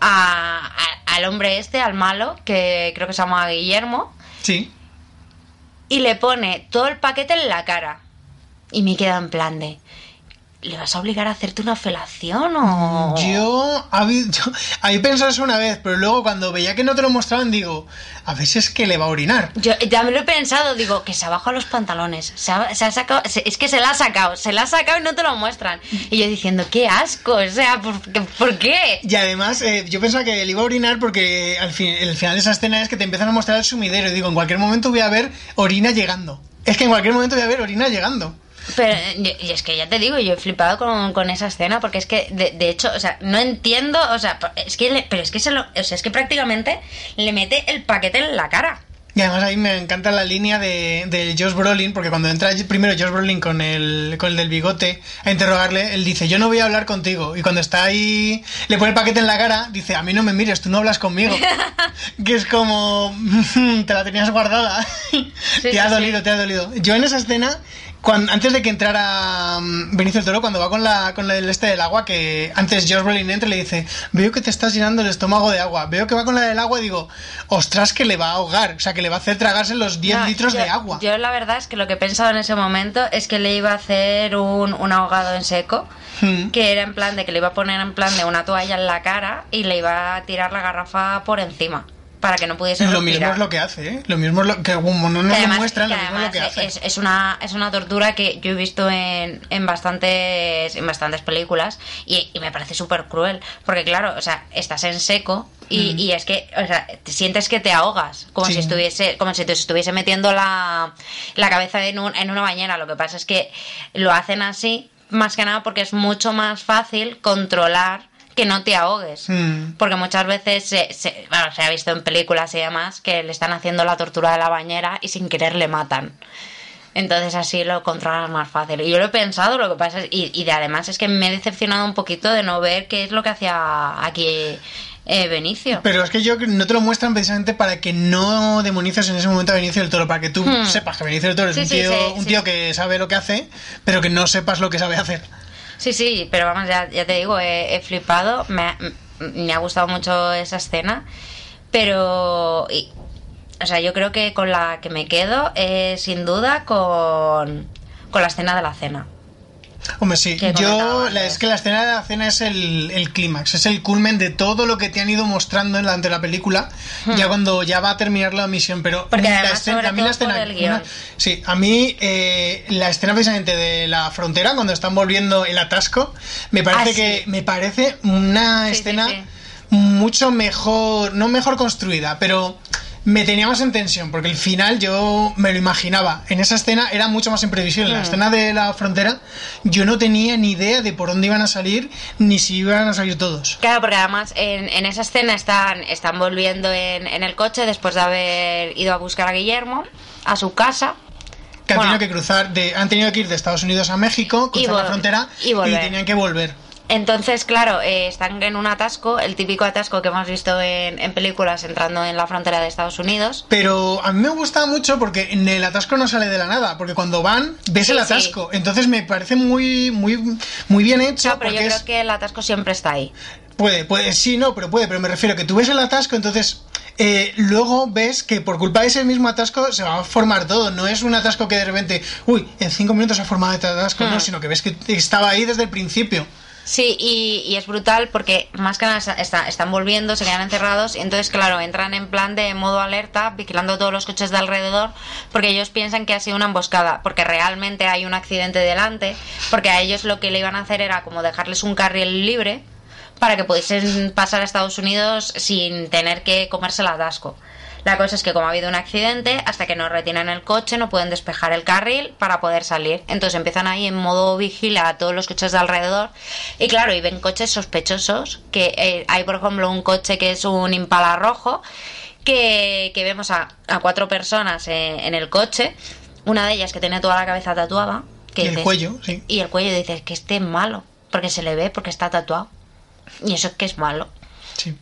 a- a- al hombre este, al malo, que creo que se llama Guillermo, Sí. y le pone todo el paquete en la cara. Y me queda en plan de, ¿le vas a obligar a hacerte una felación o...? Yo habí, yo había pensado eso una vez, pero luego cuando veía que no te lo mostraban, digo, a veces que le va a orinar. Yo también lo he pensado, digo, que se ha bajado los pantalones, se ha, se ha sacado, se- es que se la ha sacado, se la ha sacado y no te lo muestran. Y yo diciendo, qué asco, o sea, ¿por, qué- por qué? Y además, eh, yo pensaba que le iba a orinar porque al fin, el final de esa escena es que te empiezan a mostrar el sumidero. Y digo, en cualquier momento voy a ver orina llegando. Es que en cualquier momento voy a ver orina llegando. Pero y- es que ya te digo, yo he flipado con, con esa escena porque es que, de, de hecho, o sea, no entiendo, o sea, es que, le- pero es que se lo, o sea, es que prácticamente le mete el paquete en la cara. Y además ahí me encanta la línea de, de Josh Brolin, porque cuando entra primero Josh Brolin con el, con el del bigote a interrogarle, él dice, yo no voy a hablar contigo. Y cuando está ahí, le pone el paquete en la cara, dice, a mí no me mires, tú no hablas conmigo. que es como, te la tenías guardada. te ha sí, dolido, te ha dolido. Yo en esa escena, cuando, antes de que entrara mm, Benicio del Toro, cuando va con la con el este del agua, que antes Josh Brolin entra y le dice, veo que te estás llenando el estómago de agua. Veo que va con la del agua y digo, ostras, que le va a ahogar. O sea, que le va a hacer tragarse los 10 No, litros yo- de agua. Yo la verdad es que lo que he pensado en ese momento es que le iba a hacer un, un ahogado en seco, Hmm. que era en plan de que le iba a poner en plan de una toalla en la cara y le iba a tirar la garrafa por encima para que no pudiese Lo mismo respirar. es lo que hace, ¿eh? Lo mismo es lo que como no nos Que lo además- muestran, lo mismo es lo que además hace. es, es una, es una tortura que yo he visto en, en bastantes en bastantes películas y, y me parece súper cruel. Porque claro, o sea, estás en seco y, Mm. y es que, o sea, te sientes que te ahogas, como Sí. si estuviese, como si te estuviese metiendo la, la cabeza en, un- en una bañera. Lo que pasa es que lo hacen así, más que nada porque es mucho más fácil controlar que no te ahogues. Mm. Porque muchas veces se, se- bueno, se ha visto en películas y demás que le están haciendo la tortura de la bañera y sin querer le matan. Entonces así lo controlas más fácil. Y yo lo he pensado, lo que pasa es... Y, y de, además es que me he decepcionado un poquito de no ver qué es lo que hacía aquí eh, Benicio. Pero es que yo no te lo muestran precisamente para que no demonices en ese momento a Benicio del Toro, para que tú Hmm. sepas que Benicio del Toro es un sí, tío, sí, un tío que sabe lo que hace, pero que no sepas lo que sabe hacer. Sí, sí, pero vamos, ya, ya te digo, he, flipado, me ha, me ha gustado mucho esa escena, pero, y- o sea, yo creo que con la que me quedo es sin duda con, con la escena de la cena. Hombre, sí, Que yo la, es que la escena de la cena es el, el clímax, es el culmen de todo lo que te han ido mostrando en la, ante la película, ya cuando ya va a terminar la misión, pero Hmm. Porque la sobre a mí la escena, una- sí, a mí eh, la escena precisamente de la frontera cuando están volviendo el atasco, me parece Ah, que sí. me parece una sí, escena sí. mucho mejor, no mejor construida, pero me tenía más en tensión, porque el final yo me lo imaginaba. En esa escena era mucho más imprevisible. En la escena de la frontera yo no tenía ni idea de por dónde iban a salir, ni si iban a salir todos. Claro, porque además en, en esa escena están, están volviendo en, en el coche después de haber ido a buscar a Guillermo a su casa. Que han Bueno. tenido que cruzar, de, han tenido que ir de Estados Unidos a México, Y cruzar la frontera y volver. tenían que volver. Entonces, claro, eh, están en un atasco, el típico atasco que hemos visto en, en películas entrando en la frontera de Estados Unidos. Pero a mí me gusta mucho porque en el atasco no sale de la nada, porque cuando van ves Sí, el sí. atasco. Entonces me parece muy, muy, muy bien hecho. No, pero yo creo es- que el atasco siempre está ahí. Puede, puede, sí, no, pero puede, pero me refiero a que tú ves el atasco, entonces eh, luego ves que por culpa de ese mismo atasco se va a formar todo. No es un atasco que de repente, uy, en cinco minutos se ha formado este atasco, no, Hmm. sino que ves que estaba ahí desde el principio. Sí, y, es brutal porque más que nada está- está- están volviendo, se quedan encerrados y entonces, claro, entran en plan de modo alerta, vigilando todos los coches de alrededor, porque ellos piensan que ha sido una emboscada, porque realmente hay un accidente delante, porque a ellos lo que le iban a hacer era como dejarles un carril libre para que pudiesen pasar a Estados Unidos sin tener que comerse el atasco. La cosa es que como ha habido un accidente, hasta que no retienen el coche no pueden despejar el carril para poder salir. Entonces empiezan ahí en modo vigilia a todos los coches de alrededor. Y claro, y ven coches sospechosos. Que eh, hay, por ejemplo, un coche que es un Impala rojo. Que, que vemos a, a cuatro personas en, en el coche. Una de ellas que tiene toda la cabeza tatuada. Que Y el cuello, sí. Y el cuello dices que este es malo. Porque se le ve, porque está tatuado. Y eso es que es malo. Sí.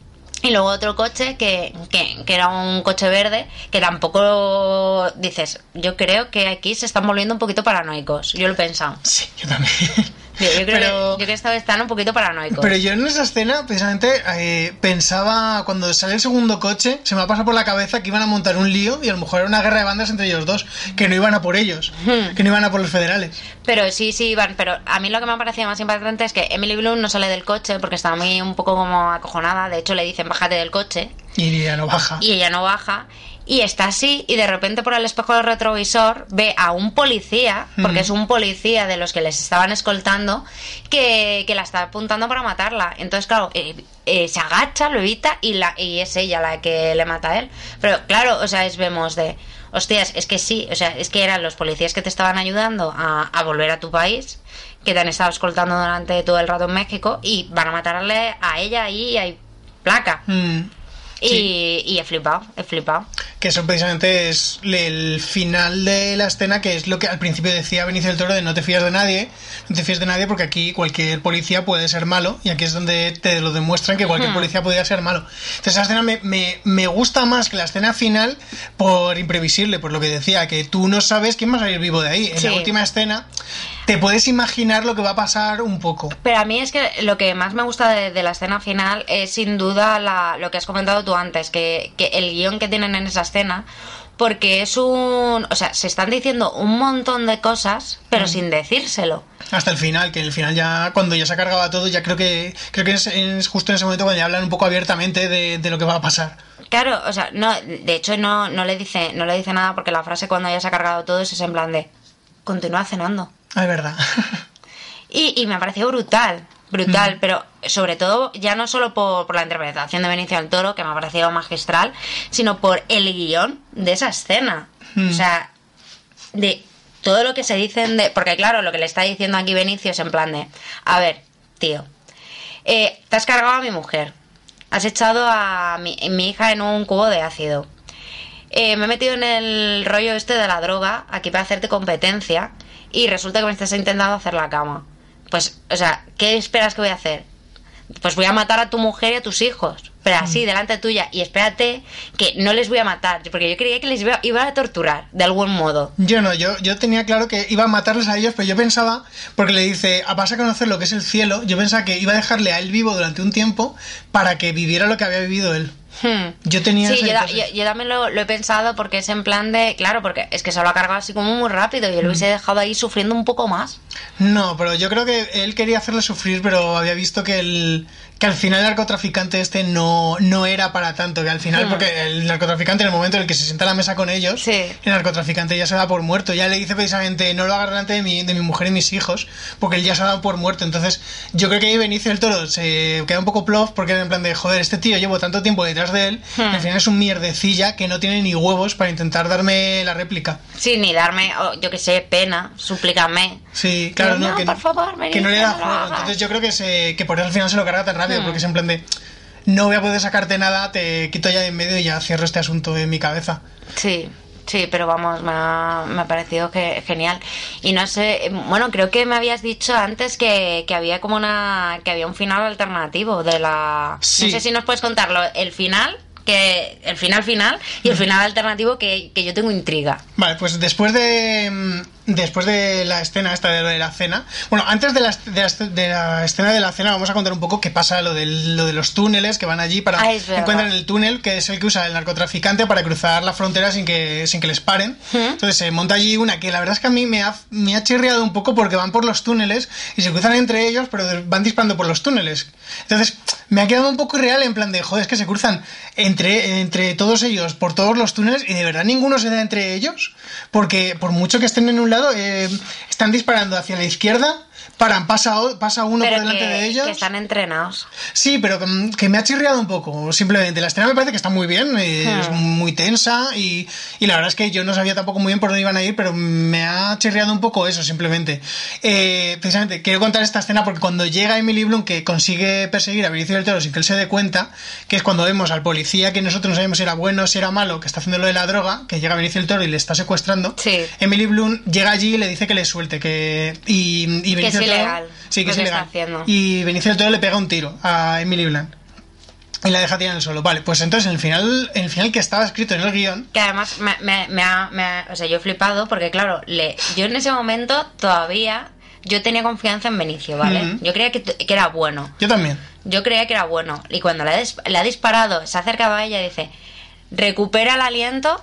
Y luego otro coche que, que, que era un coche verde, que tampoco dices, yo creo que aquí se están volviendo un poquito paranoicos. Yo lo he pensado. Sí, yo también. Yo, yo creo, Pero- que, yo que un poquito paranoicos. Pero yo en esa escena, precisamente, eh, pensaba, cuando sale el segundo coche, se me ha pasado por la cabeza que iban a montar un lío y a lo mejor era una guerra de bandas entre ellos dos, que no iban a por ellos, Hmm. que no iban a por los federales. Pero sí, sí, Iván, pero a mí lo que me ha parecido más impactante es que Emily Bloom no sale del coche porque está muy un poco como acojonada. De hecho, le dicen bájate del coche Y ya no baja. y ella no baja. Y está así y de repente por el espejo del retrovisor ve a un policía, porque Mm. es un policía de los que les estaban escoltando, que, que la está apuntando para matarla. Entonces, claro, eh, eh, se agacha, lo evita y, la, y es ella la que le mata a él. Pero claro, o sea, es vemos de, hostias, es que sí, o sea, es que eran los policías que te estaban ayudando a, a volver a tu país, que te han estado escoltando durante todo el rato en México y van a matarle a ella y hay placa. Mm. Y, y he flipado, he flipado. Que eso precisamente es el final de la escena, que es lo que al principio decía Benicio del Toro de no te fías de nadie, no te fías de nadie porque aquí cualquier policía puede ser malo y aquí es donde te lo demuestran que cualquier Hmm. policía podría ser malo. Entonces esa escena me, me, me gusta más que la escena final por imprevisible, por lo que decía, que tú no sabes quién va a salir vivo de ahí. En Sí. la última escena te puedes imaginar lo que va a pasar un poco. Pero a mí es que lo que más me gusta de, de la escena final es sin duda la- lo que has comentado tú antes, que, que el guion que tienen en esa escena, porque es un... O sea, se están diciendo un montón de cosas, pero sin decírselo. Hasta el final, que en el final ya, cuando ya se ha cargado todo, ya creo que creo que es, es justo en ese momento cuando ya hablan un poco abiertamente de, de lo que va a pasar. Claro, o sea, no, de hecho no, no le dice, no le dice nada porque la frase cuando ya se ha cargado todo es en plan de continúa cenando. Es verdad. Y, y me ha parecido brutal, brutal, pero sobre todo ya no solo por, por la interpretación de Benicio del Toro, que me ha parecido magistral, sino por el guion de esa escena. O sea, de todo lo que se dicen de... Porque claro, lo que le está diciendo aquí Benicio es en plan de, a ver, tío, eh, te has cargado a mi mujer, has echado a mi, mi hija en un cubo de ácido. Eh, me he metido en el rollo este de la droga, aquí para hacerte competencia, y resulta que me estás intentando hacer la cama. Pues, o sea, ¿qué esperas que voy a hacer? Pues voy a matar a tu mujer y a tus hijos. Pero así, delante tuya. Y espérate que no les voy a matar. Porque yo creía que les iba, iba a torturar, de algún modo. Yo no, yo, yo tenía claro que iba a matarles a ellos, pero yo pensaba, porque le dice, "Ah, vas a conocer lo que es el cielo, yo pensaba que iba a dejarle a él vivo durante un tiempo para que viviera lo que había vivido él. Hmm. Yo tenía Sí, yo, yo- yo también lo, lo he pensado porque es en plan de. Claro, porque es que se lo ha cargado así como muy rápido y yo lo hubiese dejado ahí sufriendo un poco más. No, pero yo creo que él quería hacerle sufrir, pero había visto que el que al final el narcotraficante este no, no era para tanto, que al final, Hmm. porque el narcotraficante en el momento en el que se sienta a la mesa con ellos, Sí. el narcotraficante ya se da por muerto, ya le dice precisamente no lo hagas delante de mi, de mi mujer y mis hijos, porque él ya se ha dado por muerto, entonces yo creo que ahí Benicio del Toro se queda un poco plof porque era en plan de, joder, este tío llevo tanto tiempo detrás de él, y al final es un mierdecilla que no tiene ni huevos para intentar darme la réplica. Sí, ni darme, oh, yo que sé, pena, suplícame. Sí, claro, No, no, que, por favor, que no le da juego. Entonces yo creo que, se, que por eso al final se lo carga tan rápido, Hmm. porque es en plan de no voy a poder sacarte nada, te quito ya de en medio y ya cierro este asunto en mi cabeza. Sí, sí, pero vamos, me ha, me ha parecido que, genial. Y no sé, bueno, creo que me habías dicho antes que, que había como una. que había un final alternativo de la. Sí. No sé si nos puedes contarlo, el final. Que el final final y el final alternativo que, que yo tengo intriga. Vale, pues después de mm, después de la escena esta de, lo de la cena, bueno, antes de la, de, la, de la escena de la cena vamos a contar un poco qué pasa lo, del, lo de los túneles que van allí para Ah, encuentran el túnel que es el que usa el narcotraficante para cruzar la frontera sin que sin que les paren. Entonces se monta allí una que la verdad es que a mí me ha, me ha chirriado un poco porque van por los túneles y se cruzan entre ellos, pero van disparando por los túneles. Entonces me ha quedado un poco irreal en plan de, joder, es que se cruzan entre, entre todos ellos por todos los túneles y de verdad ninguno se da entre ellos. Porque por mucho que estén en un eh, están disparando hacia la izquierda, paran, pasa, o- pasa uno Pero por delante que, de ellos. que están entrenados. Sí, pero que, que me ha chirriado un poco, simplemente. La escena me parece que está muy bien, eh, es Hmm. muy tensa y, y la verdad es que yo no sabía tampoco muy bien por dónde iban a ir, pero me ha chirriado un poco eso, simplemente. Eh, precisamente, quiero contar esta escena porque cuando llega Emily Bloom, que consigue perseguir a Benicio del Toro sin que él se dé cuenta, que es cuando vemos al policía que nosotros no sabemos si era bueno, si era malo, que está haciendo lo de la droga, que llega Benicio del Toro y le está secuestrando, Sí. Emily Bloom llega allí y le dice que le suelte, que... Y, y es Benicio del Toro- ilegal Sí, que es que ilegal. Y Benicio del Toro le pega un tiro a Emily Blunt. Y la deja tirada en el suelo. Vale, pues entonces en el final, en el final que estaba escrito en el guion, Que además me, me- me ha, me ha- O sea, yo he flipado porque, claro, le, yo en ese momento todavía. Yo tenía confianza en Benicio, ¿vale? Yo creía que, que era bueno. yo también. Yo creía que era bueno. Y cuando le ha, dis- le ha disparado, se ha acercado a ella y dice: recupera el aliento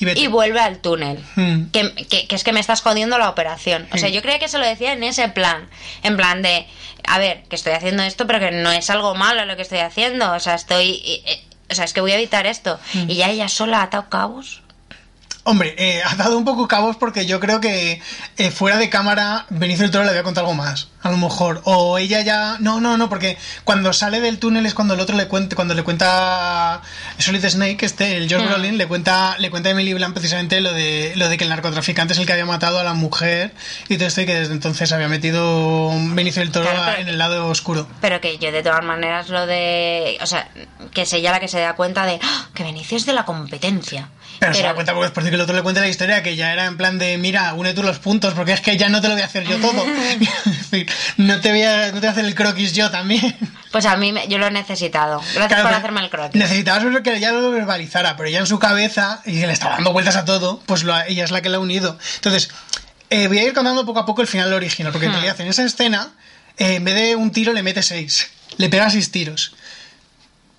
Y vuelve al túnel. Mm. Que, que- que es que me estás jodiendo la operación. O sea, Mm. yo creía que se lo decía en ese plan. En plan de, a ver, que estoy haciendo esto, pero que no es algo malo lo que estoy haciendo. O sea, estoy... eh, eh, o sea, es que voy a evitar esto. Mm. Y ya ella sola ha atado cabos. Hombre, eh, ha dado un poco cabos porque yo creo que eh, fuera de cámara Benicio del Toro le había contado algo más, a lo mejor. O ella ya... No, no, no, porque cuando sale del túnel es cuando el otro le cuenta, cuando le cuenta Solid Snake, este, el George. Brolin, le cuenta, le cuenta a Emily Blunt precisamente lo de, lo de que el narcotraficante es el que había matado a la mujer y todo esto y que desde entonces había metido Benicio del Toro Claro, pero- en el lado oscuro. Pero que yo de todas maneras lo de... O sea, que es ella la que se da cuenta de "Ah, que Benicio es de la competencia. Pero, se da cuenta porque es por decir que el otro le cuenta la historia que ya era en plan de, mira, une tú los puntos, porque es que ya no te lo voy a hacer yo todo. No te voy a, no te voy a hacer el croquis yo también. Pues a mí me- yo lo he necesitado. Gracias Claro, por hacerme el croquis. Necesitabas que ella lo verbalizara, pero ella en su cabeza, y le estaba dando vueltas a todo, pues lo ella es la que lo ha unido. Entonces, eh, voy a ir contando poco a poco el final original, porque en Hmm. realidad en esa escena, eh, en vez de un tiro, le mete seis. Le pega seis tiros.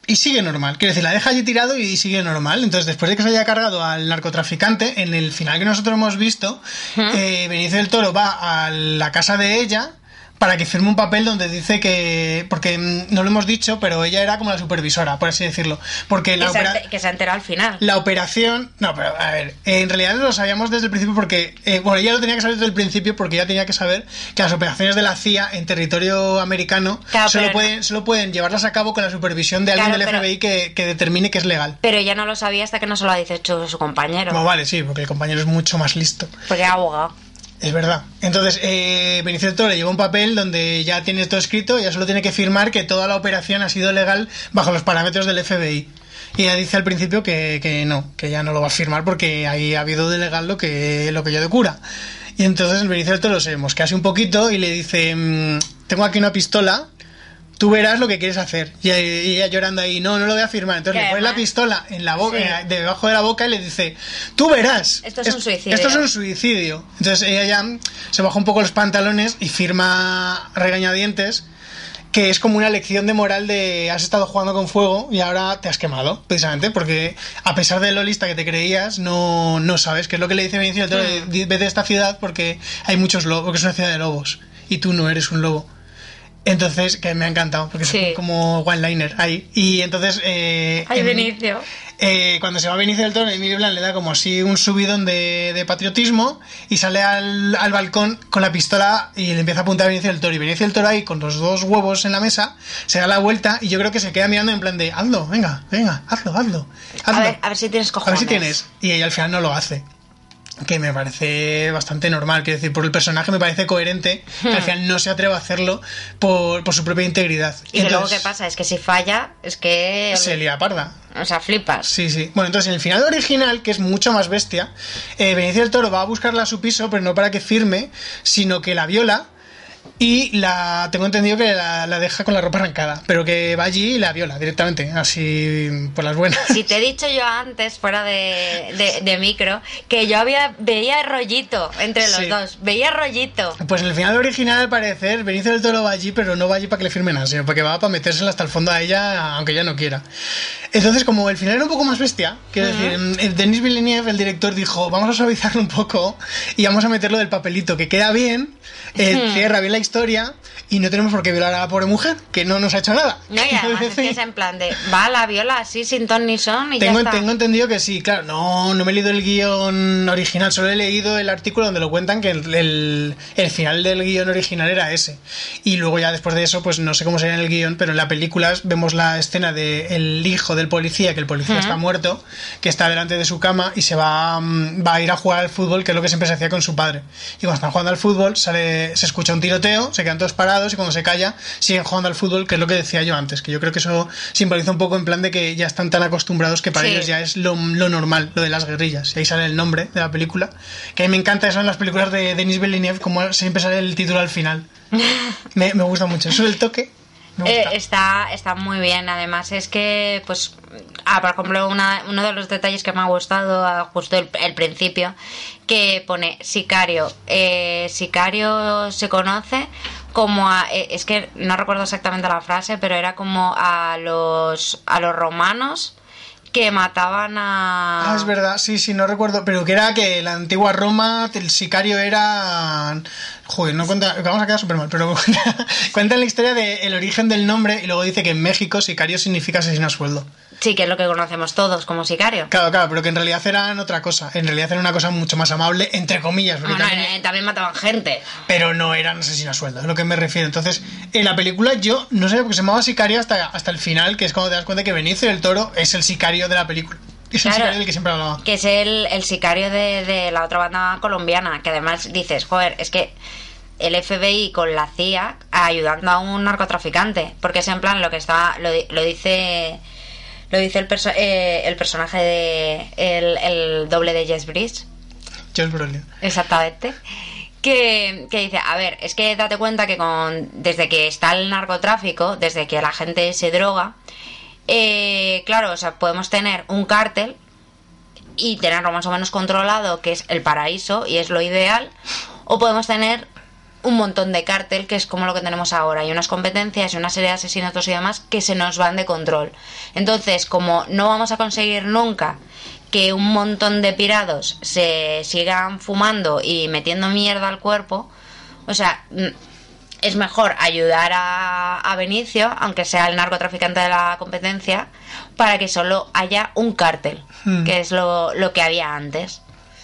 Y sigue normal. Quiero decir, la deja allí tirado y sigue normal. Entonces, después de que se haya cargado al narcotraficante, en el final que nosotros hemos visto, eh, Benicio del Toro va a la casa de ella para que firme un papel donde dice que. Porque mm, no lo hemos dicho, pero ella era como la supervisora, por así decirlo. Porque la que, se opera- que se al final. la operación. No, pero a ver, en realidad lo sabíamos desde el principio porque. eh, bueno, ella lo tenía que saber desde el principio porque ella tenía que saber que las operaciones de la CIA en territorio americano Claro, solo, pueden, solo pueden llevarlas a cabo con la supervisión de alguien Claro, del pero- FBI que, que determine que es legal. Pero ella no lo sabía hasta que no se lo ha dicho su compañero. Como vale, sí, porque el compañero es mucho más listo. Porque era abogado. Es verdad. Entonces, eh, Toro le lleva un papel donde ya tiene todo escrito, ya solo tiene que firmar que toda la operación ha sido legal bajo los parámetros del FBI. Y ella dice al principio que, que no, que ya no lo va a firmar porque ahí ha habido de legal lo que, lo que yo de cura. Y entonces el Benicio del Toro se mosquease un poquito y le dice, mm, tengo aquí una pistola, tú verás lo que quieres hacer. Y, ella llorando ahí, no, no lo voy a firmar. Entonces le pone la pistola en la boca, Sí. eh, debajo de la boca y le dice, tú verás. Esto es un suicidio. Esto es un suicidio. Entonces ella ya se baja un poco los pantalones y firma regañadientes que es como una lección de moral de has estado jugando con fuego y ahora te has quemado, precisamente, porque a pesar de lo lista que te creías, no, no sabes, que es lo que le dice Benicio de- vete de esta ciudad porque hay muchos lobos, porque es una ciudad de lobos y tú no eres un lobo. Entonces, que me ha encantado, porque Sí. es como one-liner ahí. Y entonces... Eh, Ay, en- Benicio. eh, cuando se va Benicio del Toro, Emilio Blanc le da como así un subidón de, de patriotismo y sale al, al balcón con la pistola y le empieza a apuntar a Benicio del Toro. Y Benicio del Toro ahí con los dos huevos en la mesa se da la vuelta y yo creo que se queda mirando en plan de hazlo, venga, venga, hazlo, hazlo. A hazlo". ver, a ver si tienes A cojones. ver si tienes. Y ella al final no lo hace. Que me parece bastante normal. Quiero decir, por el personaje me parece coherente que al Hmm. final no se atreva a hacerlo por, por su propia integridad. Y luego qué pasa, es que si falla, es que... Se lía parda. O sea, flipas. Sí, sí. Bueno, entonces en el final original, que es mucho más bestia, eh, Benicio del Toro va a buscarla a su piso, pero no para que firme, sino que la viola y la tengo entendido que la, la deja con la ropa arrancada, pero que va allí y la viola directamente, así por las buenas. Si te he dicho yo antes, fuera de, de- de micro, que yo había veía rollito entre los Sí. dos. Veía rollito. Pues en el final original, al parecer, Benicio del Toro va allí, pero no va allí para que le firmen nada, sino para que va para metérsela hasta el fondo a ella, aunque ella no quiera. Entonces, como el final era un poco más bestia, quiero decir, mm, Denis Villeneuve, el director, dijo, vamos a suavizarlo un poco y vamos a meterlo del papelito, que queda bien, eh, Ujú. cierra bien la historia y no tenemos por qué violar a la pobre mujer, que no nos ha hecho nada. No, y además es que es en plan de, va la viola así, sin ton ni son y Tengo, ya está. tengo entendido que sí, claro, no, no me he leído el guion original, solo he leído el artículo donde lo cuentan que el, el- el final del guion original era ese. Y luego ya después de eso, pues no sé cómo sería en el guion, pero en la película vemos la escena del hijo del policía, que el policía Ujú. está muerto, que está delante de su cama y se va, mm, va a ir a jugar al fútbol, que es lo que siempre se hacía con su padre. Y cuando están jugando al fútbol, sale, se escucha un tiroteo, se quedan todos parados y cuando se calla, siguen jugando al fútbol, que es lo que decía yo antes, que yo creo que eso simboliza un poco en plan de que ya están tan acostumbrados que para Sí. ellos ya es lo, lo normal, lo de las guerrillas. Y ahí sale el nombre de la película. Que a mí me encanta eso en las películas de Denis Villeneuve, como siempre sale el título al final. Me, me gusta mucho. Eso del toque. Eh, está, está muy bien, además es que, pues, ah, por ejemplo, una- uno de los detalles que me ha gustado ah, justo el, principio, que pone sicario. Eh, sicario se conoce como a, eh, es que no recuerdo exactamente la frase, pero era como a los, a los romanos que mataban a... Ah, es verdad, sí, sí, no recuerdo, pero que era que la antigua Roma, el sicario era... Joder, no cuenta, vamos a quedar súper mal, pero cuenta, la historia del origen del nombre y luego dice que en México sicario significa asesino a sueldo. Sí, que es lo que conocemos todos como sicario. Claro, claro, pero que en realidad eran otra cosa, en realidad era una cosa mucho más amable, entre comillas, porque Bueno, también- eh, también mataban gente. pero no eran asesinos sueldo, es a lo que me refiero. Entonces, en la película yo no sé por qué se llamaba sicario hasta, hasta el final, que es cuando te das cuenta que Benicio del Toro es el sicario de la película. Es el Claro. sicario del que siempre hablaba. que es el, el sicario de, de la otra banda colombiana, que además dices, joder, es que el FBI con la CIA ayudando a un narcotraficante, porque es en plan lo que está, lo dice lo dice el, perso- eh, el personaje de el, el doble de Jess Bridge, Josh Brolin. exactamente. Que, que dice, a ver, es que date cuenta que con desde que está el narcotráfico, desde que la gente se droga, eh, claro, o sea, podemos tener un cártel y tenerlo más o menos controlado, que es el paraíso y es lo ideal, o podemos tener un montón de cártel, que es como lo que tenemos ahora, y unas competencias y una serie de asesinatos y demás que se nos van de control. Entonces, como no vamos a conseguir nunca que un montón de pirados se sigan fumando y metiendo mierda al cuerpo, o sea, mm, es mejor ayudar a, a Benicio, aunque sea el narcotraficante de la competencia, para que solo haya un cártel, Hmm. que es lo, lo que había antes.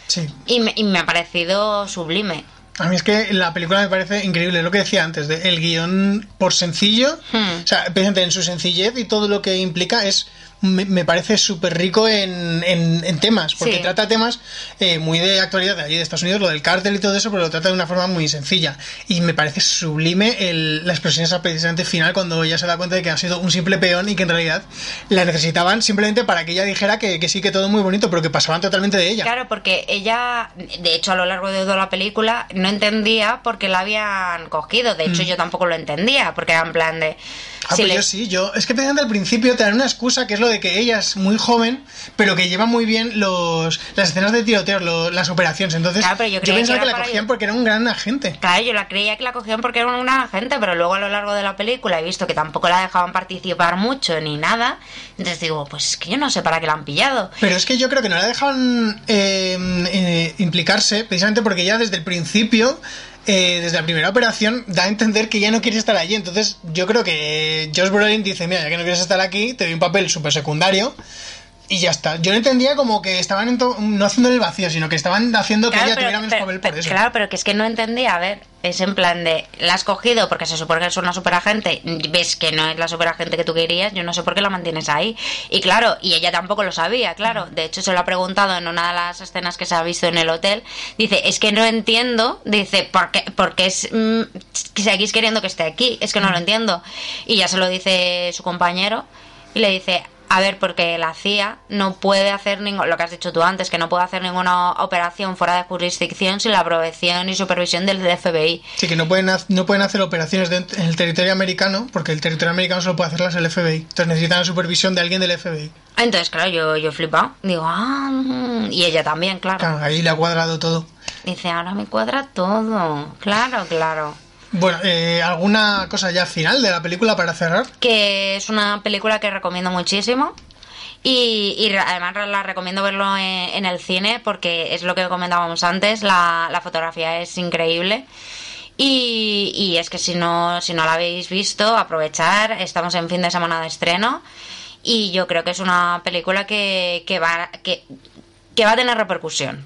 Sí. Y me, y me ha parecido sublime. A mí es que la película me parece increíble, lo que decía antes, de el guion por sencillo, Hmm. o sea, en su sencillez y todo lo que implica es me, me parece súper rico en, en- en temas, porque Sí. trata temas eh, muy de actualidad de allí de Estados Unidos, lo del cártel y todo eso, pero lo trata de una forma muy sencilla. Y me parece sublime el- la expresión esa precisamente final cuando ella se da cuenta de que ha sido un simple peón y que en realidad la necesitaban simplemente para que ella dijera que, que sí, que todo muy bonito, pero que pasaban totalmente de ella. Claro, porque ella, de hecho, a lo largo de toda la película no entendía por qué la habían cogido. De hecho, yo tampoco lo entendía, porque era en plan de. Ah, pues le- yo sí, yo. Es que precisamente al principio te dan una excusa que es lo de que ella es muy joven, pero que lleva muy bien los las escenas de tiroteo, lo- las operaciones. Entonces, Claro, yo pensaba que la cogían porque era un gran agente. Claro, yo la creía que la cogían porque era una agente, pero luego a lo largo de la película he visto que tampoco la dejaban participar mucho ni nada. Entonces digo, pues es que yo no sé para qué la han pillado. Pero es que yo creo que no la dejaban eh, eh, implicarse, precisamente porque ya desde el principio, eh, desde la primera operación, da a entender que ya no quiere estar allí. Entonces, yo creo que Josh Brolin dice: Mira, ya que no quieres estar aquí, te doy un papel súper secundario. Y ya está. Yo no entendía como que estaban no haciendo el vacío, sino que estaban haciendo que ella pero- tuviera menos pero- papel por pero- eso. Claro, pero que es que no entendía. A ver, es en plan de. La has cogido porque se supone que es una superagente. Ves que no es la superagente que tú querías. Yo no sé por qué la mantienes ahí. Y claro, y ella tampoco lo sabía, claro. De hecho, se lo ha preguntado en una de las escenas que se ha visto en el hotel. Dice, es que no entiendo. Dice, ¿por qué, porque es, mm, que seguís queriendo que esté aquí? Es que no lo entiendo. Y ya se lo dice su compañero. Y le dice. A ver, porque la CIA no puede hacer ningún, lo que has dicho tú antes, que no puede hacer ninguna operación fuera de jurisdicción sin la aprobación y supervisión del FBI. Sí, que no pueden, no pueden hacer operaciones en el territorio americano, porque el territorio americano solo puede hacerlas el FBI. Entonces necesitan la supervisión de alguien del FBI. Entonces, claro, yo, yo he flipado. Digo, ah, mm, y ella también, claro. Claro, ahí le ha cuadrado todo. Dice, ahora me cuadra todo. Claro, claro. Bueno, eh, ¿alguna cosa ya final de la película para cerrar? Que es una película que recomiendo muchísimo. Y, y además la recomiendo verlo en, en el cine porque es lo que comentábamos antes, la, la fotografía es increíble. Y, y es que si no, si no la habéis visto, aprovechar, estamos en fin de semana de estreno y yo creo que es una película que, que, va, que, que va a tener repercusión.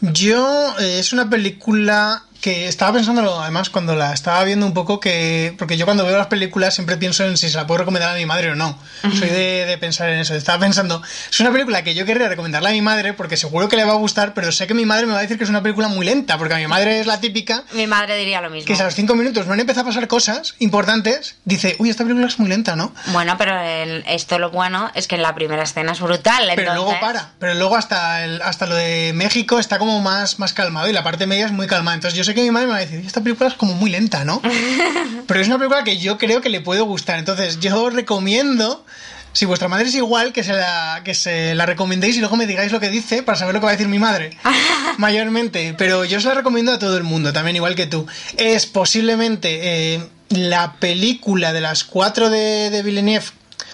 Yo, eh, es una película que estaba pensándolo, además, cuando la estaba viendo un poco, que. Porque yo cuando veo las películas siempre pienso en si se la puedo recomendar a mi madre o no. Soy de, de pensar en eso. Estaba pensando, es una película que yo querría recomendarle a mi madre porque seguro que le va a gustar, pero sé que mi madre me va a decir que es una película muy lenta, porque a mi madre es la típica Mi madre diría lo mismo. que si a los cinco minutos no han empezado a pasar cosas importantes, dice, uy, esta película es muy lenta, ¿no? Bueno, pero el- esto lo bueno es que en la primera escena es brutal. Pero entonces- luego para. Pero luego hasta el, hasta lo de México está como más, más calmado y la parte media es muy calmada. Entonces yo sé que mi madre me va a decir, esta película es como muy lenta, ¿no? Pero es una película que yo creo que le puede gustar. Entonces yo recomiendo, si vuestra madre es igual, que se la, que se la recomendéis y luego me digáis lo que dice para saber lo que va a decir mi madre. Mayormente. Pero yo se la recomiendo a todo el mundo, también igual que tú. Es posiblemente eh, la película de las cuatro de, de Villeneuve.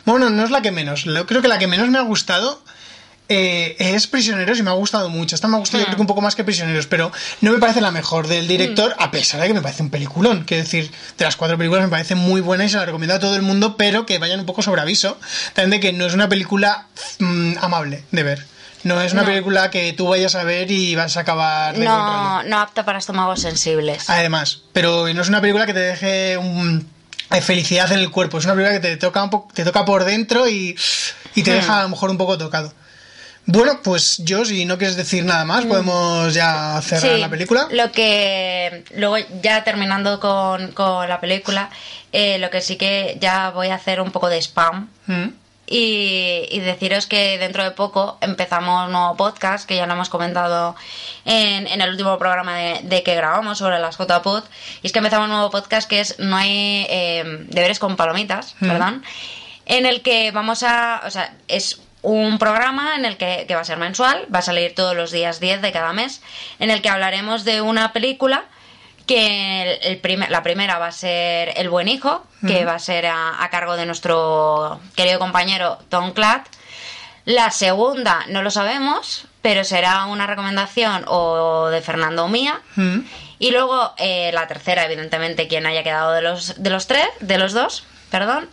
Bueno, no es la que menos. Creo que la que menos me ha gustado eh, es Prisioneros y me ha gustado mucho. Esta me ha gustado yo creo que un poco más que Prisioneros, pero no me parece la mejor del director, a pesar de que me parece un peliculón. Quiero decir, de las cuatro películas me parece muy buena y se la recomiendo a todo el mundo, pero que vayan un poco sobre aviso. También de que no es una película mm, amable de ver. No es una No. película que tú vayas a ver y vas a acabar de. No, no apta para estómagos sensibles. Además, pero no es una película que te deje un, hay felicidad en el cuerpo. Es una película que te toca, un po- te toca por dentro y, y te Hmm. deja a lo mejor un poco tocado. Bueno, pues yo, si no quieres decir nada más, podemos ya cerrar. Sí, la película. Lo que luego ya terminando con, con la película, eh, lo que sí que ya voy a hacer un poco de spam Mm. y, y deciros que dentro de poco empezamos un nuevo podcast que ya lo hemos comentado en, en el último programa de, de que grabamos sobre las JPod y es que empezamos un nuevo podcast que es No hay eh, deberes con palomitas, Mm. perdón, en el que vamos a, o sea, es un programa en el que, que va a ser mensual, va a salir todos los días 10 de cada mes, en el que hablaremos de una película que el, el primer- la primera va a ser El Buen Hijo, que va a ser a, a cargo de nuestro querido compañero Tom Clatt. La segunda no lo sabemos, pero será una recomendación o de Fernando o mía. Y luego eh, la tercera, evidentemente, quien haya quedado de los, de los tres, de los dos, perdón.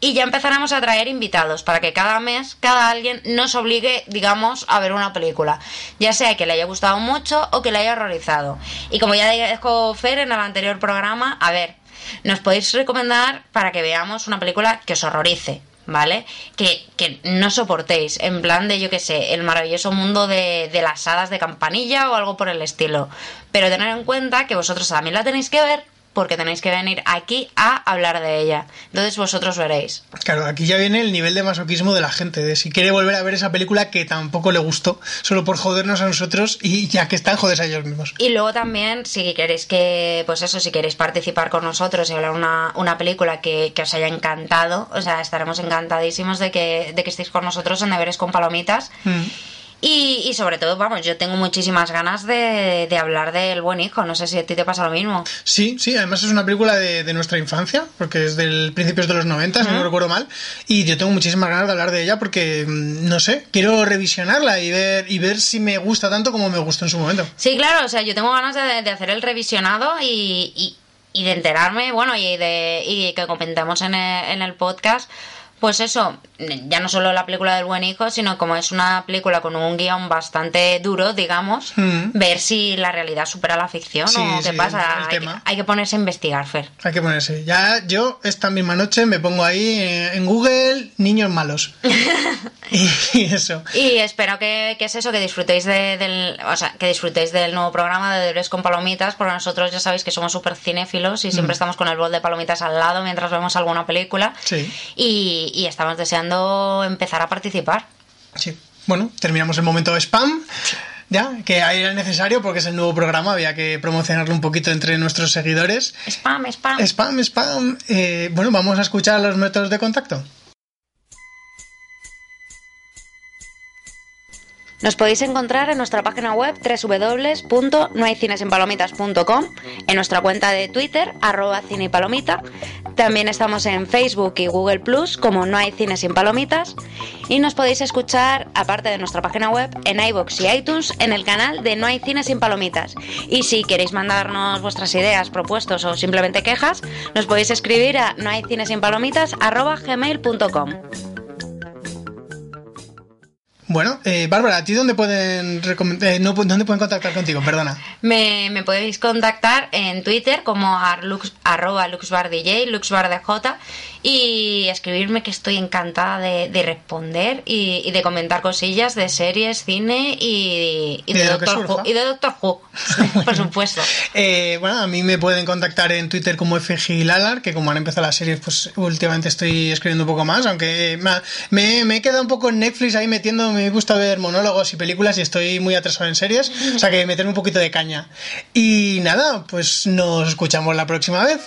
Y ya empezaremos a traer invitados para que cada mes, cada alguien nos obligue, digamos, a ver una película. Ya sea que le haya gustado mucho o que le haya horrorizado. Y como ya dijo Fer en el anterior programa, a ver, nos podéis recomendar para que veamos una película que os horrorice. ¿vale? Que, que no soportéis, en plan de, yo qué sé, el maravilloso mundo de, de las hadas de campanilla o algo por el estilo. Pero tener en cuenta que vosotros también la tenéis que ver porque tenéis que venir aquí a hablar de ella. Entonces vosotros veréis. Claro, aquí ya viene el nivel de masoquismo de la gente, de si quiere volver a ver esa película que tampoco le gustó, solo por jodernos a nosotros y ya que están, jodes a ellos mismos. Y luego también, si queréis que, pues eso, si queréis participar con nosotros y hablar una, una película que, que os haya encantado, o sea, estaremos encantadísimos de que, de que estéis con nosotros en Deberes con Palomitas. Mm. Y, y sobre todo, vamos, yo tengo muchísimas ganas de, de hablar del buen hijo. No sé si a ti te pasa lo mismo. Sí, sí, además es una película de, de nuestra infancia, porque es del principios de los 90, si no recuerdo mal, y yo tengo muchísimas ganas de hablar de ella porque, mm, no sé, quiero revisionarla y ver, y ver si me gusta tanto como me gustó en su momento. Sí, claro, o sea, yo tengo ganas de, de hacer el revisionado y, y, y de enterarme, bueno, y de y que comentemos en el, en el podcast. Pues eso, ya no solo la película del buen hijo, sino como es una película con un guion bastante duro, digamos, Mm. ver si la realidad supera la ficción Sí, o qué sí, pasa. Hay que, tema. hay que ponerse a investigar, Fer. Hay que ponerse. Ya yo esta misma noche me pongo ahí eh, en Google niños malos. y eso. Y espero que, que es eso, que disfrutéis de- del, o sea, que disfrutéis del nuevo programa de Deberes con Palomitas, porque nosotros ya sabéis que somos súper cinéfilos y siempre Mm. estamos con el bol de palomitas al lado mientras vemos alguna película. Sí. Y, y estamos deseando empezar a participar. Sí. Bueno, terminamos el momento spam. Ya, que ahí era necesario porque es el nuevo programa, había que promocionarlo un poquito entre nuestros seguidores. Spam, spam. Spam, spam. Eh, bueno, vamos a escuchar los métodos de contacto. Nos podéis encontrar en nuestra página web www.nohaycinesinpalomitas.com, en nuestra cuenta de Twitter, arroba cine. También estamos en Facebook y Google Plus como No hay cine sin palomitas. Y nos podéis escuchar, aparte de nuestra página web, en iBox y iTunes, en el canal de No hay cine sin palomitas. Y si queréis mandarnos vuestras ideas, propuestos o simplemente quejas, nos podéis escribir a nohaycinesinpalomitas arroba gmail.com. Bueno, eh, Bárbara, ¿a ti dónde pueden, eh, no, dónde pueden contactar contigo? Perdona. Me, me podéis contactar en Twitter como arlux, arroba luxbardj, luxbardj y escribirme que estoy encantada de, de responder y, y de comentar cosillas de series, cine y, y Y de Doctor. Who, y de Doctor Who, por supuesto. Eh, bueno, a mí me pueden contactar en Twitter como FGLalar, que como han empezado las series, pues últimamente estoy escribiendo un poco más, aunque me, me, me he quedado un poco en Netflix ahí metiendo, me gusta ver monólogos y películas y estoy muy atrasado en series, o sea que meterme un poquito de caña. Y nada, pues nos escuchamos la próxima vez.